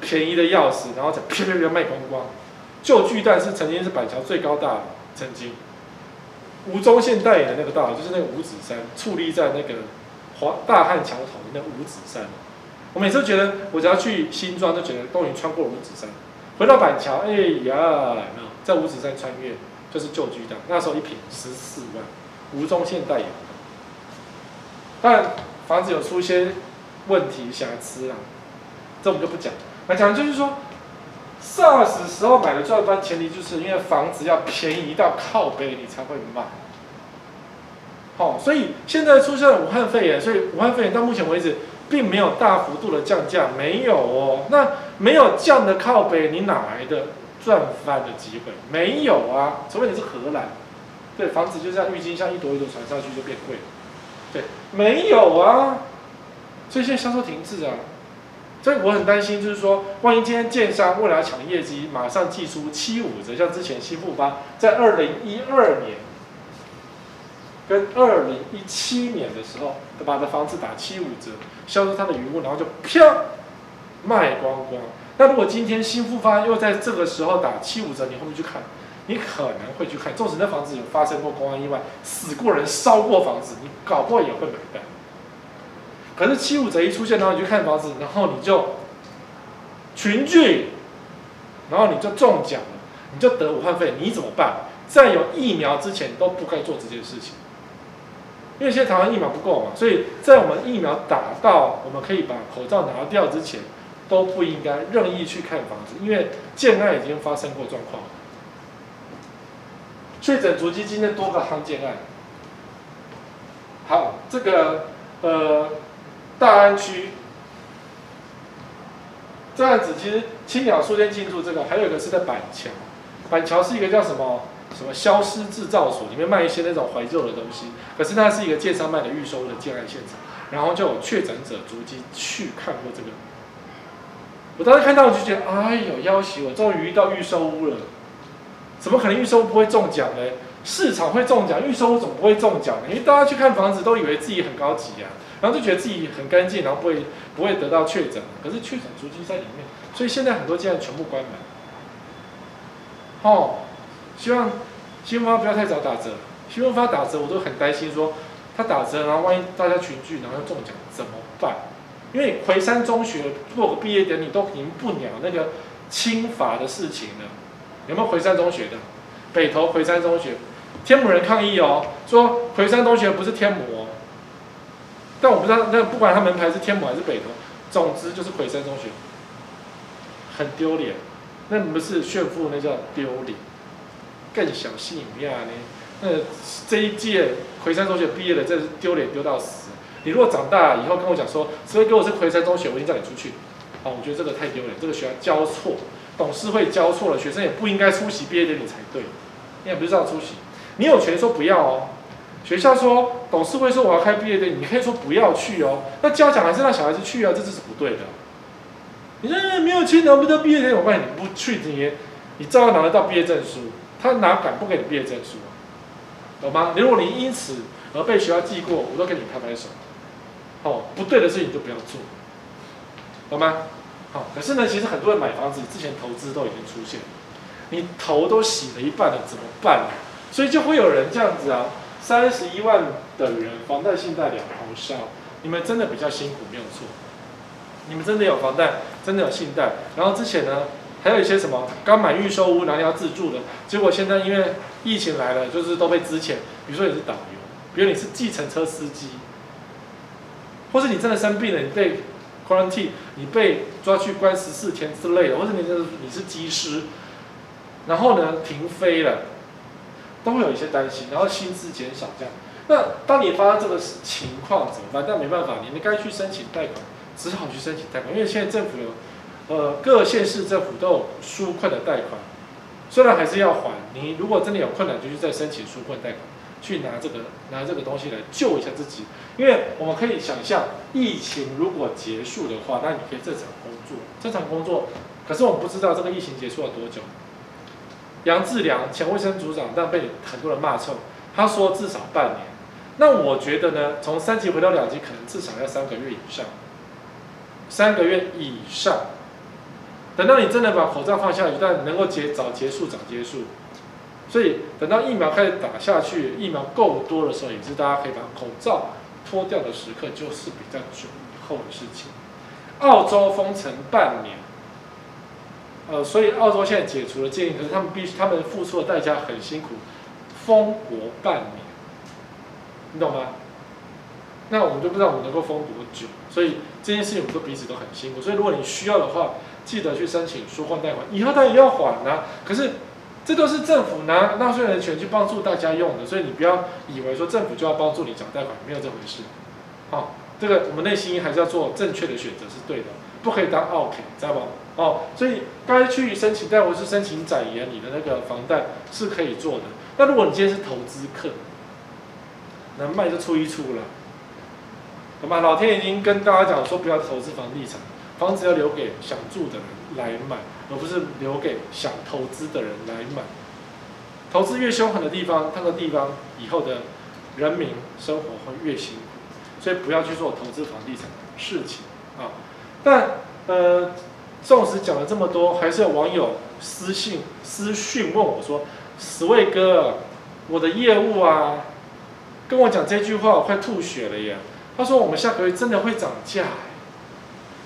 便宜的要死，然后再啪啪啪卖光光。旧巨蛋是曾经是板桥最高大楼，曾经吴宗宪代言的那个大楼，就是那个五指山矗立在那个华大汉桥头的那五指山。我每次都觉得，我只要去新庄，都觉得都已经穿过五指山。回到板桥，哎呀，没有在五指山穿越，就是旧巨蛋。那时候一平十四万，吴宗宪代言。但房子有出一些问题瑕疵啊，这我们就不讲。来讲就是说。SARS 时候买的赚翻，前提就是因为房子要便宜到靠北，你才会卖。好，所以现在出现了武汉肺炎，所以武汉肺炎到目前为止并没有大幅度的降价，没有哦。那没有降的靠北，你哪来的赚翻的机会？没有啊，除非你是荷兰，对，房子就像郁金香一朵一朵传上去就变贵。对，没有啊，所以现在销售停滞啊。所以我很担心，就是说，万一今天建商为了抢业绩，马上寄出七五折，像之前新复发在二零一二年跟二零一七年的时候，把的房子打七五折，销售他的余物，然后就啪卖光光。那如果今天新复发又在这个时候打七五折，你会不会去看？你可能会去看，纵使那房子有发生过公安意外，死过人，烧过房子，你搞不好也会买单。可是七五折一出现，然后你去看房子，然后你就群聚，然后你就中奖了，你就得武汉肺，你怎么办？在有疫苗之前都不该做这件事情，因为现在台湾疫苗不够嘛，所以在我们疫苗打到我们可以把口罩拿掉之前，都不应该任意去看房子，因为建案已经发生过状况。确诊足迹今天多个夯建案，好，这个呃。大安区这样子，其实青鸟书店进驻这个，还有一个是在板桥。板桥是一个叫什么什么消失制造所，里面卖一些那种怀旧的东西。可是它是一个建商卖的预售的建案现场，然后就有确诊者足迹去看过这个。我当时看到我就觉得，哎呦，要死我终于遇到预售屋了。怎么可能预售屋不会中奖呢？市场会中奖，预售屋怎么不会中奖呢？因为大家去看房子都以为自己很高级啊。然后就觉得自己很干净，然后不会不会得到确诊，可是确诊足迹在里面，所以现在很多建案全部关门。哦，希望新复发不要太早打折，新复发打折我都很担心，说他打折，然后万一大家群聚，然后中奖怎么办？因为魁山中学做个毕业典礼都赢不了那个清法的事情了，有没有魁山中学的？北投魁山中学，天母人抗议哦，说魁山中学不是天母哦。但我不知道，那不管他门牌是天母还是北投，总之就是魁山中学，很丢脸。那不是炫富，那叫丢脸。更小心眼呢，那这一届魁山中学毕业的，这是丢脸丢到死。你如果长大以后跟我讲说，所以给我是魁山中学，我一定叫你出去。好，我觉得这个太丢脸，这个学校教错，董事会教错了，学生也不应该出席毕业典礼才对。你也不是这样出席，你有权说不要哦。学校说，董事会说我要开毕业典礼，你可以说不要去哦。那家长还是让小孩子去啊，这这是不对的。你说没有钱拿不到毕业典礼，我告诉你，不去你你照样拿得到毕业证书，他哪敢不给你毕业证书啊？懂吗？如果你因此而被学校记过，我都跟你拍拍手。哦，不对的事情就不要做，懂吗？好，可是呢，其实很多人买房子之前投资都已经出现，你头都洗了一半了，怎么办呢？所以就会有人这样子啊，三十一万的人，房贷、信贷两头烧，你们真的比较辛苦，没有错。你们真的有房贷，真的有信贷，然后之前呢，还有一些什么刚买预售屋，然后要自住的，结果现在因为疫情来了，就是都被支遣。比如说你是导游，比如你是计程车司机，或是你真的生病了，你被 quarantine，你被抓去关十四天之类的，或者你是你是机师，然后呢停飞了，都会有一些担心，然后薪资减少这样。那当你发生这个情况怎么办？但没办法，你们该去申请贷款。只好去申请贷款，因为现在政府有，呃，各县市政府都有纾困的贷款，虽然还是要还。你如果真的有困难，就去再申请纾困贷款，去拿这个拿这个东西来救一下自己。因为我们可以想象，疫情如果结束的话，那你可以正常工作，正常工作。可是我们不知道这个疫情结束了多久。杨志良前卫生组长，但被很多人骂臭，他说至少半年。那我觉得呢，从三级回到两级，可能至少要三个月以上。三个月以上，等到你真的把口罩放下，一旦能够结早结束早结束，所以等到疫苗开始打下去，疫苗够多的时候，也是大家可以把口罩脱掉的时刻，就是比较久以后的事情。澳洲封城半年，呃，所以澳洲现在解除了建议，可是他们必须，他们付出的代价很辛苦，封国半年，你懂吗？那我们就不知道我们能够封多久，所以这件事情我们都彼此都很辛苦。所以如果你需要的话，记得去申请纾困贷款，以后当然要还啊。可是这都是政府拿纳税人的钱去帮助大家用的，所以你不要以为说政府就要帮助你缴贷款，没有这回事。好，这个我们内心还是要做正确的选择是对的，不可以当奥客，知道吗？哦，所以该去申请贷或是申请展延你的那个房贷是可以做的。那如果你今天是投资客，能卖就出一出了。好吗老天已经跟大家讲说，不要投资房地产，房子要留给想住的人来买，而不是留给想投资的人来买。投资越凶狠的地方，那个地方以后的人民生活会越辛苦，所以不要去做投资房地产的事情啊。但呃，纵使讲了这么多，还是有网友私信私讯问我说：“十位哥，我的业务啊，跟我讲这句话，我快吐血了耶。”他说：“我们下个月真的会涨价。”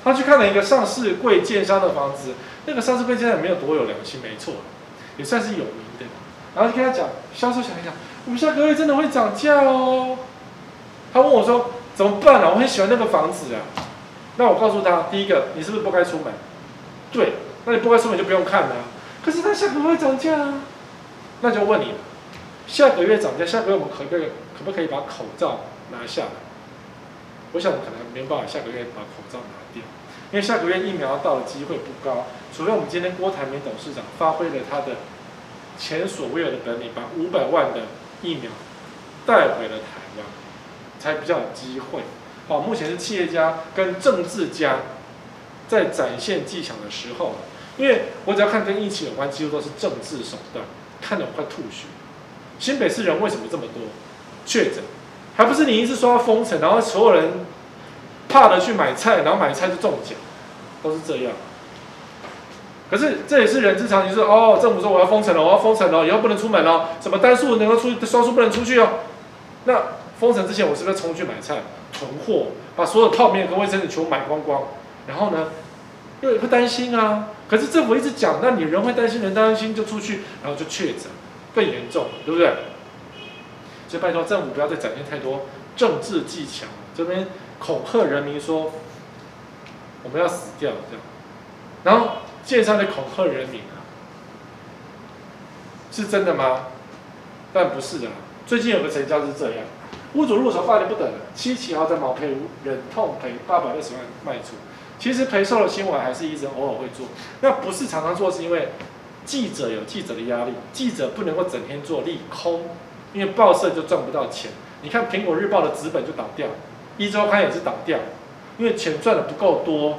他去看了一个上市贵建商的房子，那个上市柜建商也没有多有良心，没错，也算是有名的。然后就跟他讲，销售想一想，我们下个月真的会涨价哦。他问我说：“怎么办啊？我很喜欢那个房子啊。”那我告诉他：第一个，你是不是不该出门？对，那你不该出门就不用看了。可是他下个月会涨价啊，那就问你，下个月涨价，下个月我们可不可以可不可以把口罩拿下来？我想我可能没有办法下个月把口罩拿掉，因为下个月疫苗到的机会不高，除非我们今天郭台铭董事长发挥了他的前所未有的本领，把五百万的疫苗带回了台湾，才比较有机会。好，目前是企业家跟政治家在展现技巧的时候，因为我只要看跟疫情有关，几乎都是政治手段，看得我快吐血。新北市人为什么这么多确诊？还不是你一直说要封城，然后所有人怕的去买菜，然后买菜就中奖，都是这样。可是这也是人之常情，是哦，政府说我要封城了，我要封城了，以后不能出门了，什么单数能够出，双数不能出去哦。那封城之前，我是不是冲去买菜囤货，把所有泡面跟卫生纸全部买光光？然后呢，又会担心啊。可是政府一直讲，那你人会担心，人担心就出去，然后就确诊，更严重，对不对？所以拜托政府不要再展现太多政治技巧，这边恐吓人民说我们要死掉这样，然后建商的恐吓人民啊，是真的吗？但不是的，最近有个成交是这样，屋主入手八年不等了，七期豪宅毛坯屋，忍痛赔八百二十万卖出。其实赔售的新闻还是一直偶尔会做，那不是常常做，是因为记者有记者的压力，记者不能够整天做利空，因为报社就赚不到钱。你看苹果日报的资本就倒掉，一周刊也是倒掉，因为钱赚的不够多，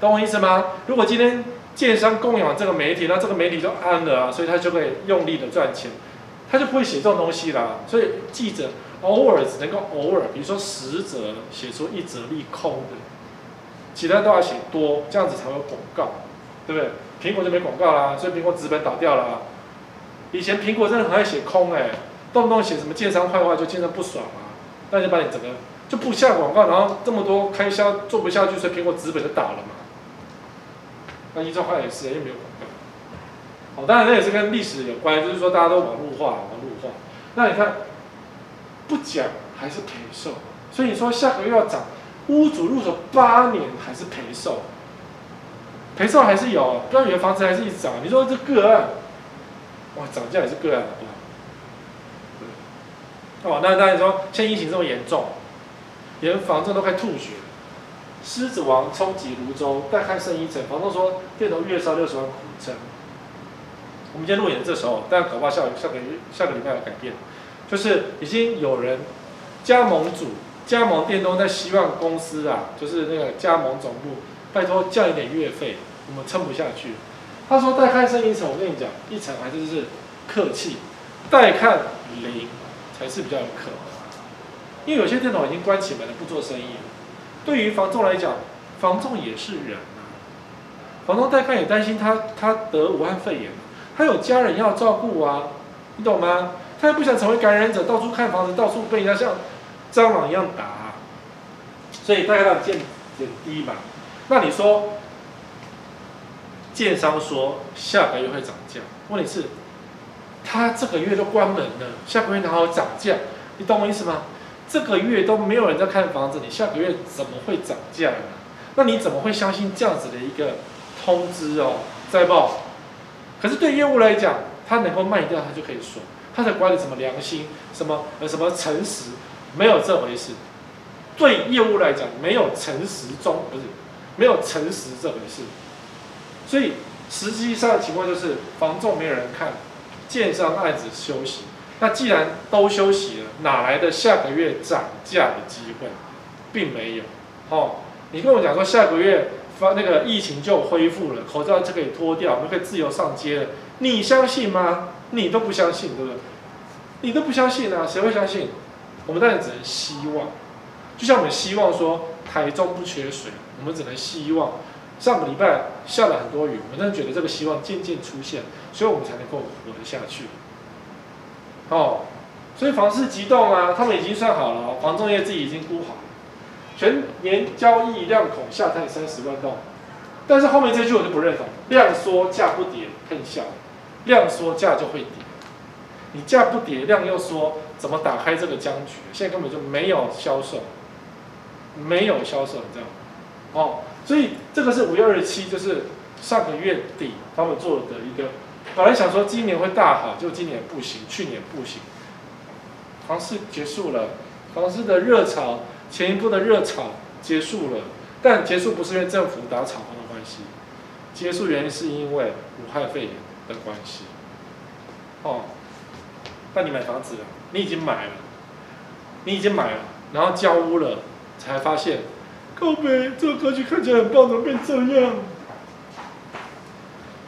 懂我意思吗？如果今天建商供养这个媒体，那这个媒体就安了啊，所以他就会用力的赚钱，他就不会写这种东西啦。所以记者偶尔只能够偶尔，比如说十则写出一则利空的。其他都要写多，这样子才有广告，对不对？苹果就没广告啦，所以苹果纸本倒掉了。以前苹果真的很爱写空哎，动不动写什么建商坏话就建商不爽啊，那就把你整个就不下广告，然后这么多开销做不下去，所以苹果纸本就倒了嘛。那一兆块也是，又没有广告。哦，当然这也是跟历史有关，就是说大家都网络化，网络化。那你看，不讲还是赔售，所以你说下个月要涨。屋主入手八年还是赔售，赔售还是有，不然你的房子还是一直涨。你说这个案，哇，涨价也是个案，哦，那那你说，现疫情这么严重，连房仲都快吐血。狮子王冲击泸州，待看胜一城。房东说，店头月烧六十万苦撑。我们今天录影的这时候，但搞不好下下个月下个礼拜有改变，就是已经有人加盟主。加盟店东在希望公司啊，就是那个加盟总部，拜托降一点月费，我们撑不下去。他说待看剩一层，我跟你讲，一层还是是客气，待看零才是比较有可能。因为有些店头已经关起门了，不做生意了。对于房仲来讲，房仲也是人啊。房东待看也担心他他得武汉肺炎，他有家人要照顾啊，你懂吗？他也不想成为感染者，到处看房子，到处被人家像。蟑螂一样打，所以大概要见减低嘛。那你说，建商说下个月会涨价，问题是，他这个月都关门了，下个月哪有涨价？你懂我意思吗？这个月都没有人在看房子，你下个月怎么会涨价呢？那你怎么会相信这样子的一个通知哦？再报，可是对业务来讲，他能够卖掉，他就可以说，他在管理什么良心，什么呃什么诚实。没有这回事，对业务来讲，没有诚实中不是，没有诚实这回事，所以实际上的情况就是房仲没有人看，建商案子休息，那既然都休息了，哪来的下个月涨价的机会，并没有。哦，你跟我讲说下个月发那个疫情就恢复了，口罩就可以脱掉，我们可以自由上街了，你相信吗？你都不相信，对不对？你都不相信啊，谁会相信？我们当然只能希望，就像我们希望说台中不缺水，我们只能希望。上个礼拜下了很多雨，我们真的觉得这个希望渐渐出现，所以我们才能够活得下去。哦，所以房市急冻啊，他们已经算好了，房仲业自己已经估好了，全年交易量恐下探三十万栋。但是后面这句我就不认同，量缩价不跌，更笑，量缩价就会跌。你价不跌，量又缩，怎么打开这个僵局？现在根本就没有销售，没有销售，这样，哦，所以这个是五月二十七，就是上个月底他们做的一个，本来想说今年会大好，就今年不行，去年不行，房市结束了，房市的热潮，前一波的热潮结束了，但结束不是因为政府打炒房的关系，结束原因是因为武汉肺炎的关系，哦。那你买房子了，你已经买了，你已经买了，然后交屋了，才发现，靠北，这个格局看起来很棒，怎么变这样？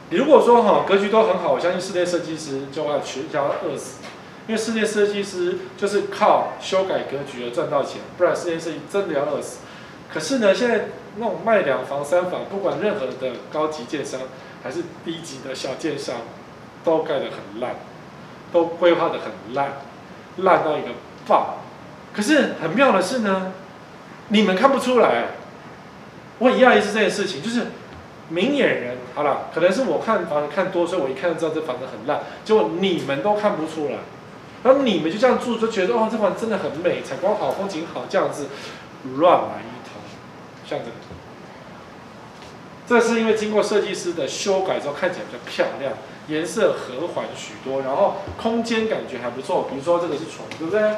如果说哈格局都很好，我相信室内设计师就要全家饿死，因为室内设计师就是靠修改格局而赚到钱，不然室内设计真的要饿死。可是呢，现在那种卖两房三房，不管任何的高级建商还是低级的小建商，都盖得很烂。都规划得很烂，烂到一个爆。可是很妙的是呢，你们看不出来。我很讶异是这件事情，就是明眼人好了，可能是我看房子看多，所以我一看就知道这房子很烂。结果你们都看不出来，然后你们就这样住，就觉得哦，这房子真的很美，采光好，风景好，这样子乱来一通，像这个。这是因为经过设计师的修改之后，看起来比较漂亮，颜色和缓许多，然后空间感觉还不错。比如说这个是床，对不对？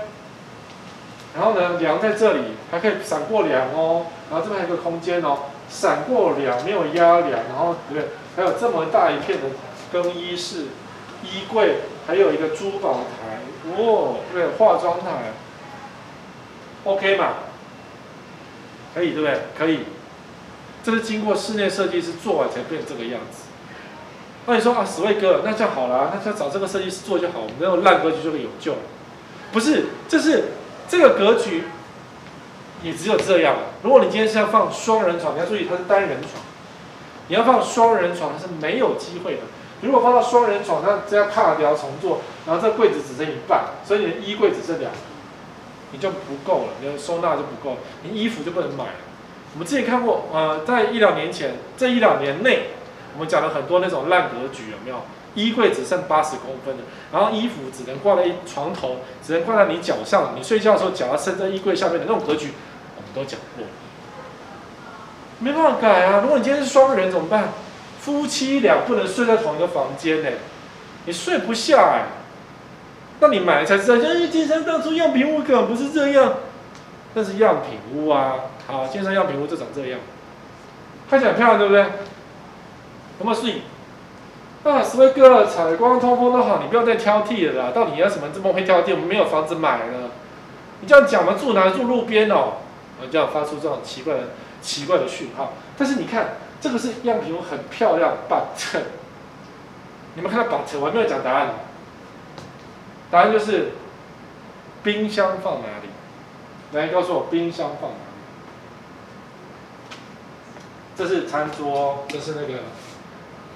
然后呢，梁在这里还可以闪过梁哦，然后这边还有一个空间哦，闪过梁没有压梁，然后对不对？还有这么大一片的更衣室、衣柜，还有一个珠宝台，哦，对，化妆台，OK 嘛？可以对不对？可以。这是经过室内设计师做完才变成这个样子。那你说啊，史卫哥，那就好了，那就找这个设计师做就好，我们这种烂格局就会有救。不是，这是这个格局，也只有这样了。如果你今天是要放双人床，你要注意它是单人床。你要放双人床，它是没有机会的。如果放到双人床，它只要卡掉重做，然后这柜子只剩一半，所以你的衣柜只剩两个，你就不够了，你的收纳就不够，你衣服就不能买了。我们之前看过，呃，在一两年前，这一两年内，我们讲了很多那种烂格局，有没有？衣柜只剩八十公分的，然后衣服只能挂在床头，只能挂在你脚上，你睡觉的时候脚要伸在衣柜下面的那种格局，我们都讲过。没办法改啊！如果你今天是双人怎么办？夫妻俩不能睡在同一个房间呢，你睡不下哎。那你买才知道，哎，金山当初样品屋根本不是这样，那是样品屋啊。好，金山样品屋就长这样，看起来很漂亮，对不对？有没有适应？啊，史威哥，采光通风都好，你不要再挑剔了啦。到底要什么这么会挑剔？我们没有房子买了，你这样讲嘛，住哪住路边哦？我，这样发出这种奇怪的奇怪的讯号。但是你看，这个是样品屋，很漂亮，but，你们看到 but，我还没有讲答案。答案就是冰箱放哪里？来告诉我，冰箱放哪里？这是餐桌，这是那个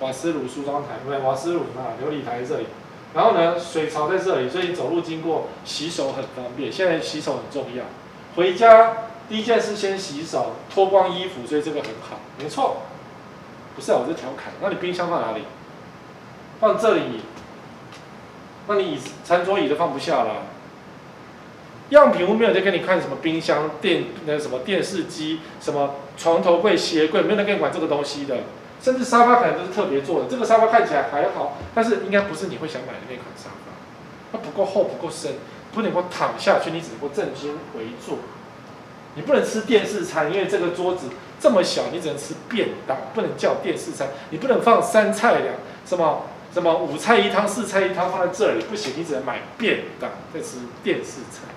瓦斯炉梳妆台，对，瓦斯炉嘛，琉璃台这里。然后呢，水槽在这里，所以走路经过洗手很方便。现在洗手很重要，回家第一件事先洗手，脱光衣服，所以这个很好，没错。不是啊，我在调侃。那你冰箱放哪里？放这里。那你、餐桌椅都放不下了。样品屋没有在给你看什么冰箱、电那什么电视机、什么床头柜、鞋柜，没有在跟你管这个东西的。甚至沙发可能都是特别做的，这个沙发看起来还好，但是应该不是你会想买的那款沙发。它不够厚，不够深，不能够躺下去，你只能够正襟危坐。你不能吃电视餐，因为这个桌子这么小，你只能吃便当，不能叫电视餐。你不能放三菜两什么什么五菜一汤、四菜一汤放在这里，不行，你只能买便当再吃电视餐。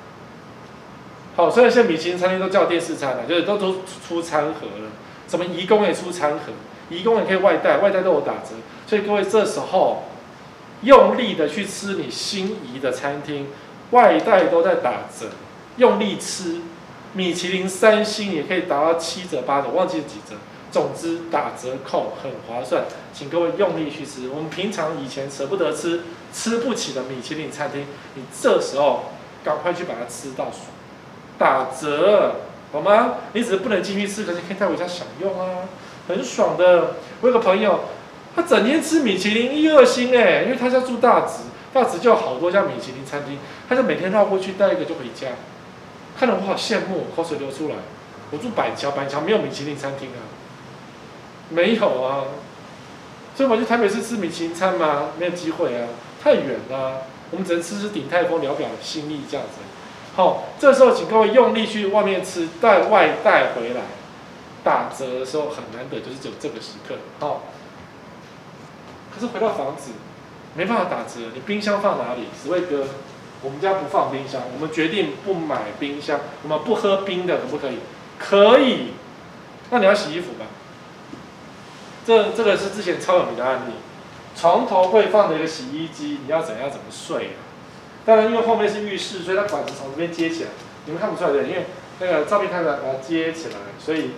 好，虽然现在米其林餐厅都叫电视餐了，就是都都出餐盒了，什么颐宫也出餐盒，移宫也可以外带，外带都有打折。所以各位这时候用力的去吃你心仪的餐厅，外带都在打折，用力吃，米其林三星也可以达到七折八折，忘记几折，总之打折扣很划算，请各位用力去吃。我们平常以前舍不得吃，吃不起的米其林餐厅，你这时候赶快去把它吃到爽。打折，好吗？你只是不能进去吃，可是可以带回家享用啊，很爽的。我有个朋友，他整天吃米其林一二星哎，因为他家住大直，大直就有好多家米其林餐厅，他就每天绕过去带一个就回家，看得我好羡慕，口水流出来。我住板桥，板桥没有米其林餐厅啊，没有啊，所以我去台北市吃米其林餐吗？没有机会啊，太远了，我们只能吃吃鼎泰丰，聊表心意这样子。好，这时候请各位用力去外面吃，带外带回来，打折的时候很难得，就是只有这个时刻。好，可是回到房子，没办法打折，你冰箱放哪里？史卫哥，我们家不放冰箱，我们决定不买冰箱，我们不喝冰的，可不可以？可以。那你要洗衣服吧？这这个是之前超有名的案例，床头柜放着一个洗衣机，你要怎样怎么睡啊？当然，因为后面是浴室，所以它管子从这边接起来，你们看不出来的，因为那个照片看出来把它接起来，所以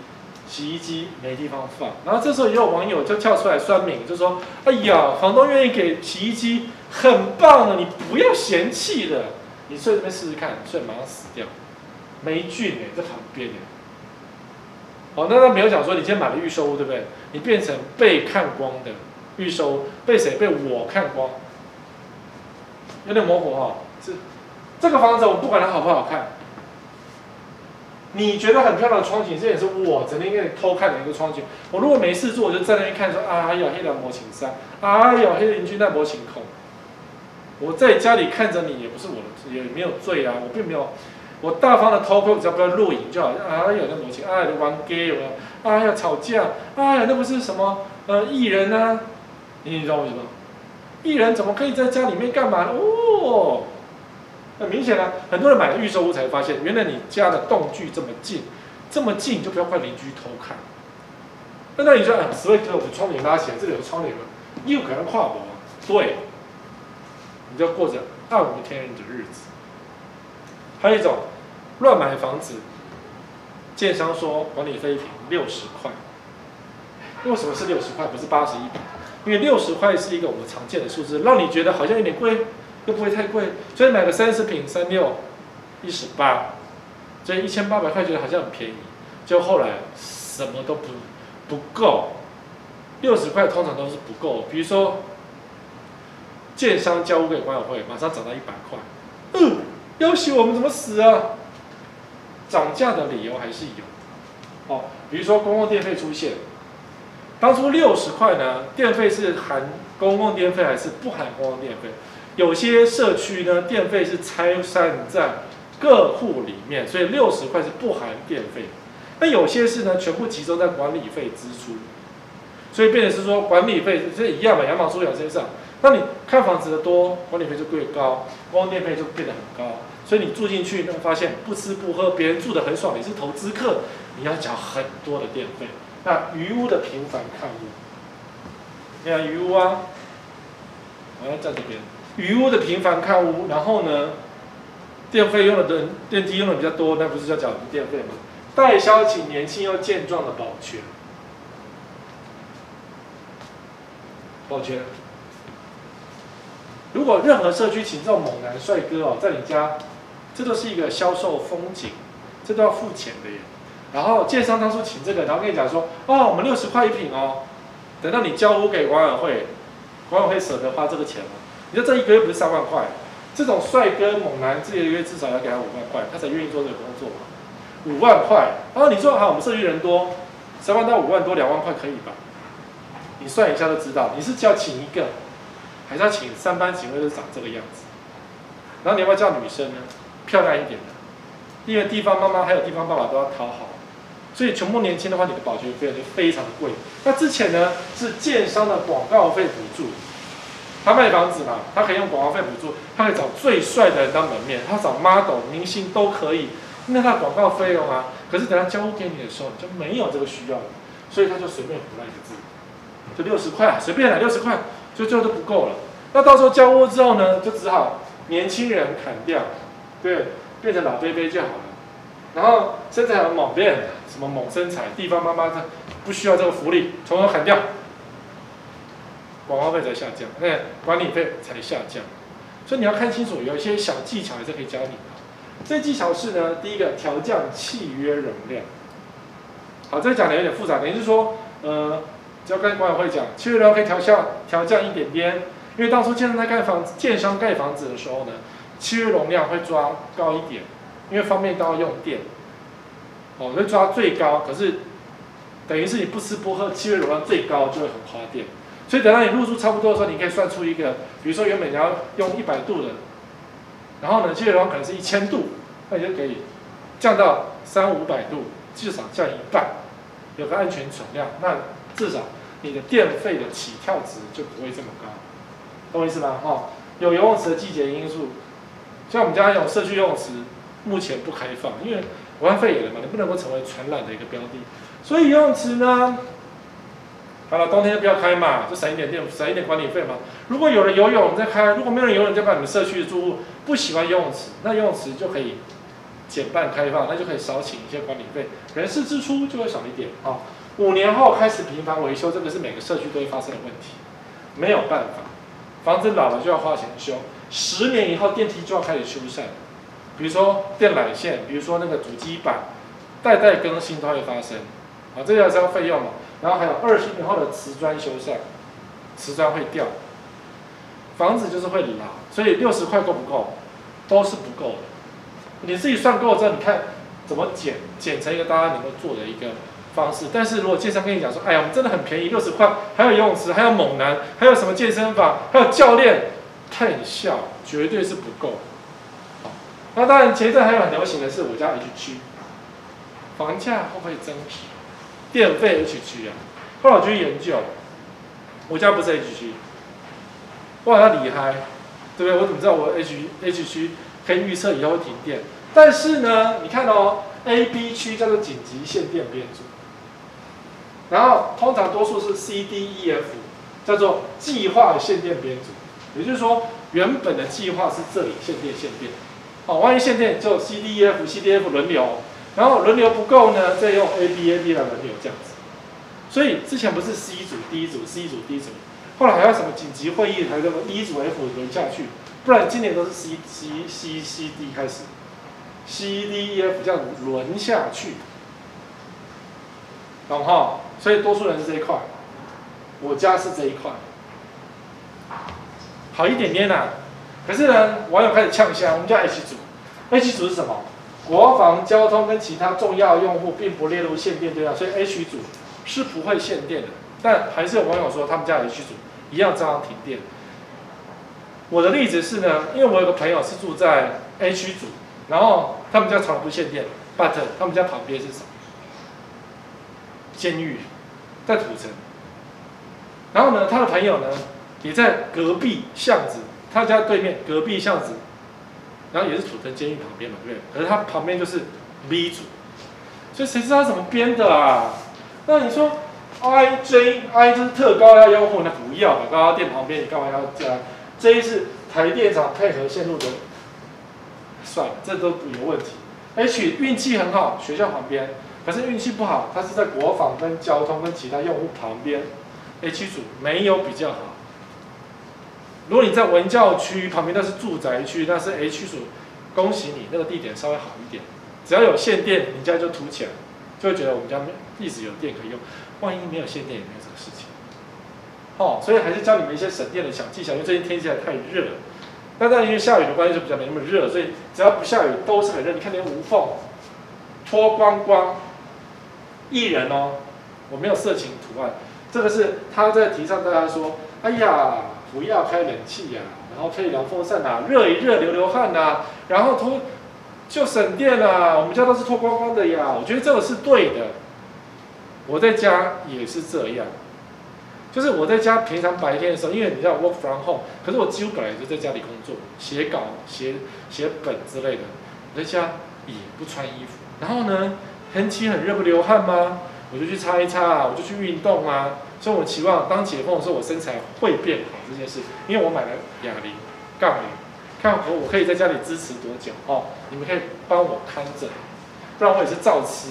洗衣机没地方放。然后这时候也有网友就跳出来说明，就说：“哎呀，房东愿意给洗衣机，很棒的，你不要嫌弃的，你睡这边试试看，睡马上死掉，霉菌哎，在旁边哎。”好，那他没有讲说你今天买了预售屋，对不对？你变成被看光的预售，被谁？被我看光。有点模糊哈，这这个房子，我不管它好不好看，你觉得很漂亮的窗景，这也是我整天给你偷看的一个窗景。我如果没事做，我就在那边看说，说啊，有黑人模型山，啊，有黑邻居那模型孔。我在家里看着你，也不是我的，也没有罪啊，我并没有。我大方的偷窥，只要不要录影就好。啊，有那模型，啊，有玩 gay 有没有？啊，要吵架，啊，那不是什么呃艺人啊？你知道为什么？艺人怎么可以在家里面干嘛呢？哦，很明显啊，很多人买了预售屋才发现，原来你家的栋距这么近，这么近就不要怪邻居偷看。那那你说，啊，十位哥，我们窗帘拉起来，这里有窗帘吗？又可能跨博，对，你就过着暗无天日的日子。还有一种乱买房子，建商说管理费一坪六十块，为什么是六十块，不是八十一？因为六十块是一个我们常见的数字，让你觉得好像有点贵，又不会太贵，所以买个三十坪三六一十八，所以一千八百块觉得好像很便宜，就后来什么都不不够，六十块通常都是不够，比如说建商交屋给管委会，马上涨到一百块，嗯，要挟我们怎么死啊？涨价的理由还是有，哦，比如说公共电费出现。当初六十块呢，电费是含公共电费还是不含公共电费？有些社区呢，电费是拆散在各户里面，所以六十块是不含电费。那有些是呢，全部集中在管理费支出，所以变成是说管理费是一样嘛，羊毛出在身上。那你看房子的多，管理费就越高，光电费就变得很高。所以你住进去，你会发现不吃不喝，别人住得很爽，你是投资客，你要缴很多的电费。那余屋的频繁看屋，你看余屋啊，我要在这边。余屋的频繁看屋，然后呢，电费用的人电梯用的比较多，那不是要缴电费吗？代销请年轻又健壮的保全，保全。如果任何社区请这种猛男帅哥哦，在你家，这都是一个销售风景，这都要付钱的耶。然后建商当初请这个，然后跟你讲说，哦，我们六十块一坪哦，等到你交屋给管委会，管委会舍得花这个钱吗？你说这一个月不是三万块？这种帅哥猛男，这个月至少要给他五万块，他才愿意做这个工作嘛？五万块，然后你说好，我们社区人多，三万到五万多，两万块可以吧？你算一下就知道，你是叫请一个，还是要请三班警卫都长这个样子？然后你要不要叫女生呢？漂亮一点的，因为地方妈妈还有地方爸爸都要讨好。所以全部年轻的话，你的保全费就非常的贵。那之前呢，是建商的广告费补助，他卖房子嘛，他可以用广告费补助，他可以找最帅的人当门面，他找 model 明星都可以，那他广告费用啊。可是等他交屋给你的时候，你就没有这个需要了，所以他就随便胡乱一个字，就六十块，随便来六十块，就最后都不够了。那到时候交屋之后呢，就只好年轻人砍掉，对，变成老 baby 就好了。然后身材很猛变，什么猛身材，地方妈妈这不需要这个福利，从头砍掉，广告费才下降，那管理费才下降，所以你要看清楚，有一些小技巧还是可以教你的。这技巧是呢，第一个调降契约容量。好，这讲的有点复杂，等于是说，呃，只要跟管委会讲，契约容量可以调降，调降一点点，因为当初建商在盖房子，建商盖房子的时候呢，契约容量会抓高一点。因为方便都要用电，哦，会抓最高，可是等于是你不吃不喝，契约容量最高就会很花电，所以等到你入住差不多的时候，你可以算出一个，比如说原本你要用一百度的，然后呢，契约容可能是一千度，那你就可以降到三五百度，至少降一半，有个安全存量，那至少你的电费的起跳值就不会这么高，懂我意思吗？哈、有游泳池的季节因素，像我们家有社区游泳池。目前不开放，因为武汉肺炎了嘛，你不能够成为传染的一个标的。所以游泳池呢，好了，冬天就不要开嘛，就省一点电，省一点管理费嘛。如果有人游泳，再开；如果没有人游泳，就把你们社区的住户不喜欢游泳池，那游泳池就可以减半开放，那就可以少请一些管理费，人事支出就会少一点啊。五年后开始频繁维修，这个是每个社区都会发生的问题，没有办法，房子老了就要花钱修，十年以后电梯就要开始修缮。比如说电缆线，比如说那个主机板，代代更新都会发生，啊，这个是要费用嘛。然后还有二十年后的瓷砖修缮，瓷砖会掉，房子就是会老，所以六十块够不够？都是不够的。你自己算够之后，你看怎么剪，剪成一个大家能够做的一个方式。但是如果健身跟你讲说，哎呀，我们真的很便宜，六十块，还有游泳池，还有猛男，还有什么健身房，还有教练，太笑，绝对是不够。那当然前一阵还有很流行的是我家 H 区，房价会不会增值？电费 H 区啊，后来我去研究，我家不是 H 区，哇，他厉害，对不对？我怎么知道我 H H 区可以预测以后会停电？但是呢，你看哦，A、B 区叫做紧急限电编组，然后通常多数是 C、D、E、F，叫做计划限电编组。也就是说，原本的计划是这里限电限电，哦，万一限电就 C、D、E、F、C、D、F 轮流，然后轮流不够呢，再用 A、B、A、B 来轮流这样子。所以之前不是 C 组、D 组、C 组、D 组，后来还要什么紧急会议，还有什么 E 组、F 轮下去，不然今年都是 C、C、C、C、D 开始。C D E F 这样轮下去，懂哈？所以多数人是这一块，我家是这一块，好一点点啦、可是呢，网友开始呛声，我们叫 H 组，H 组是什么？国防、交通跟其他重要用户并不列入限电对象，所以 H 组是不会限电的。但还是有网友说他们家 H 组一样照样停电。我的例子是呢，因为我有个朋友是住在 H 组。然后他们家常不限电，but 他们家旁边是什么？监狱，在土城。然后呢，他的朋友呢也在隔壁巷子，他家对面隔壁巷子，然后也是土城监狱旁边嘛，对不对？可是他旁边就是 B 组，所以谁知道怎么编的啊？那你说 I J I 就是特高压用户，那不要高压电旁边，你干嘛要加？J 是台电厂配合线路的。算了，这都不有问题。H 运气很好，学校旁边，可是运气不好，它是在国防跟交通跟其他用户旁边。H 组没有比较好。如果你在文教区旁边，那是住宅区，那是 H 组，恭喜你，那个地点稍微好一点。只要有限电，你家就凸起来，就会觉得我们家一直有电可以用。万一没有限电，也没有这个事情。哦，所以还是教你们一些省电的小技巧，因为最近天气还太热了。那当然，因为下雨的关系就比较没那么热，所以只要不下雨都是很热。你看连无缝脱光光，艺人哦，我没有色情图案，这个是他在提倡大家说，哎呀，不要开冷气呀、然后吹凉风扇呐，热一热流流汗呐、啊，然后脱就省电啊。我们家都是脱光光的呀，我觉得这个是对的。我在家也是这样。就是我在家平常白天的时候，因为你知道 work from home，可是我几乎本来就在家里工作，写稿、写写本之类的。我在家也不穿衣服，然后呢，天气很热不流汗吗？我就去擦一擦，我就去运动啊。所以我期望当解封的时候，我身材会变好这件事，因为我买了哑铃、杠铃，看我我可以在家里支持多久哦？你们可以帮我看着，不然我也是照吃，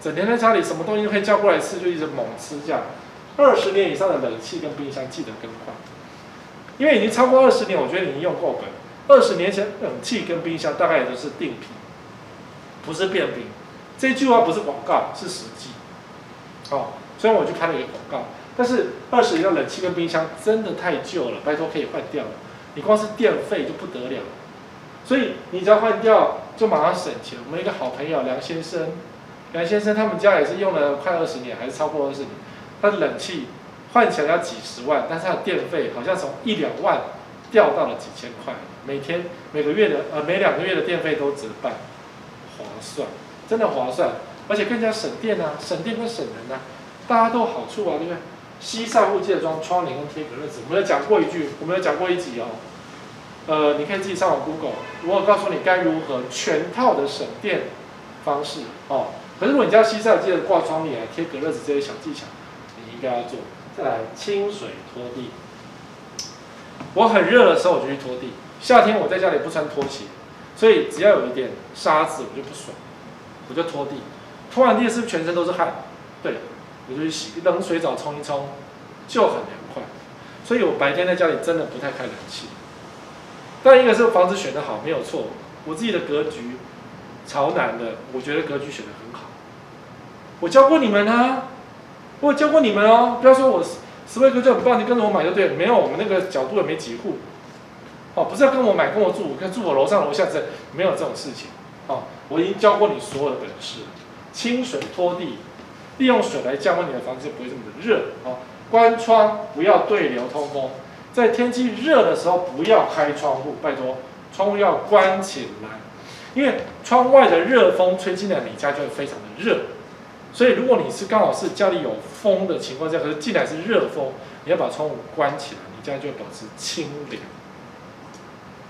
整天在家里什么东西都可以叫过来吃，就一直猛吃这样。二十年以上的冷气跟冰箱记得更换，因为已经超过二十年，我觉得已经用够本。二十年前冷气跟冰箱大概也都是定频，不是变频。这句话不是广告，是实际。哦，所以我去拍了一个广告，但是二十年的冷气跟冰箱真的太旧了，拜托可以换掉。你光是电费就不得了，所以你只要换掉就马上省钱。我们一个好朋友梁先生，梁先生他们家也是用了快二十年，还是超过二十年。他的冷气换起来要几十万，但是它的电费好像从一两万掉到了几千块，每天每个月的呃每两个月的电费都折半，划算，真的划算，而且更加省电啊，省电跟省人啊，大家都有好处啊，对不对？西晒户记得装窗帘跟贴隔热纸，我们有讲过一句，我们有讲过一集哦，呃，你可以自己上网 Google，我有告诉你该如何全套的省电方式哦。可是如果你家西晒，记得挂窗帘、贴隔热纸这些小技巧。你应该要做，再来清水拖地。我很热的时候我就去拖地，夏天我在家里不穿拖鞋，所以只要有一点沙子我就不爽，我就拖地。拖完地是不是全身都是汗？对，我就去洗冷水澡冲一冲，就很凉快。所以我白天在家里真的不太开冷气。但一个是房子选得好，没有错。我自己的格局朝南的，我觉得格局选得很好。我教过你们啊。我教过你们哦，不要说我十位哥就很棒，你跟着我买就对了。没有，我们那个角度也没几户，哦，不是要跟我买跟我住，跟住我楼上楼下这没有这种事情。哦，我已经教过你所有的本事，清水拖地，利用水来降温，你的房子不会这么的热。哦，关窗不要对流通风，在天气热的时候不要开窗户，拜托，窗户要关起来，因为窗外的热风吹进来，你家就会非常的热。所以如果你是刚好是家里有风的情况下，可是进来是热风，你要把窗户关起来，你家就会保持清凉。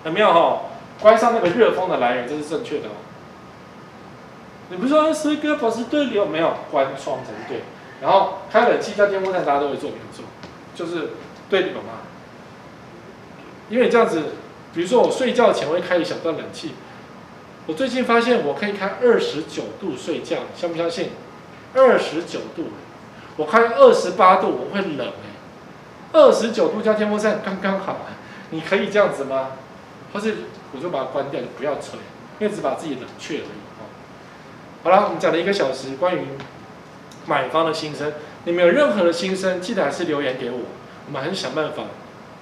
有没有哈？关上那个热风的来源，这是正确的哦。你不是说十个保持对流，没有关窗才是对。然后开冷气加电风扇，大家都会做没有错，就是对流嘛。因为这样子，比如说我睡觉前会开一小段冷气，我最近发现我可以开二十九度睡觉，相不相信？二十九度，我开二十八度我会冷哎，二十九度加电风扇刚刚好，你可以这样子吗？或是我就把它关掉，你不要吹，因为只把自己冷却而已。好了，我们讲了一个小时关于买方的心声，你们有任何的心声，记得还是留言给我，我们还是想办法。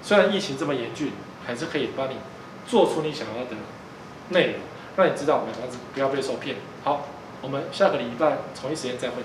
虽然疫情这么严峻，还是可以帮你做出你想要的内容，让你知道买房子不要被受骗。好。我们下个礼拜同一时间再会。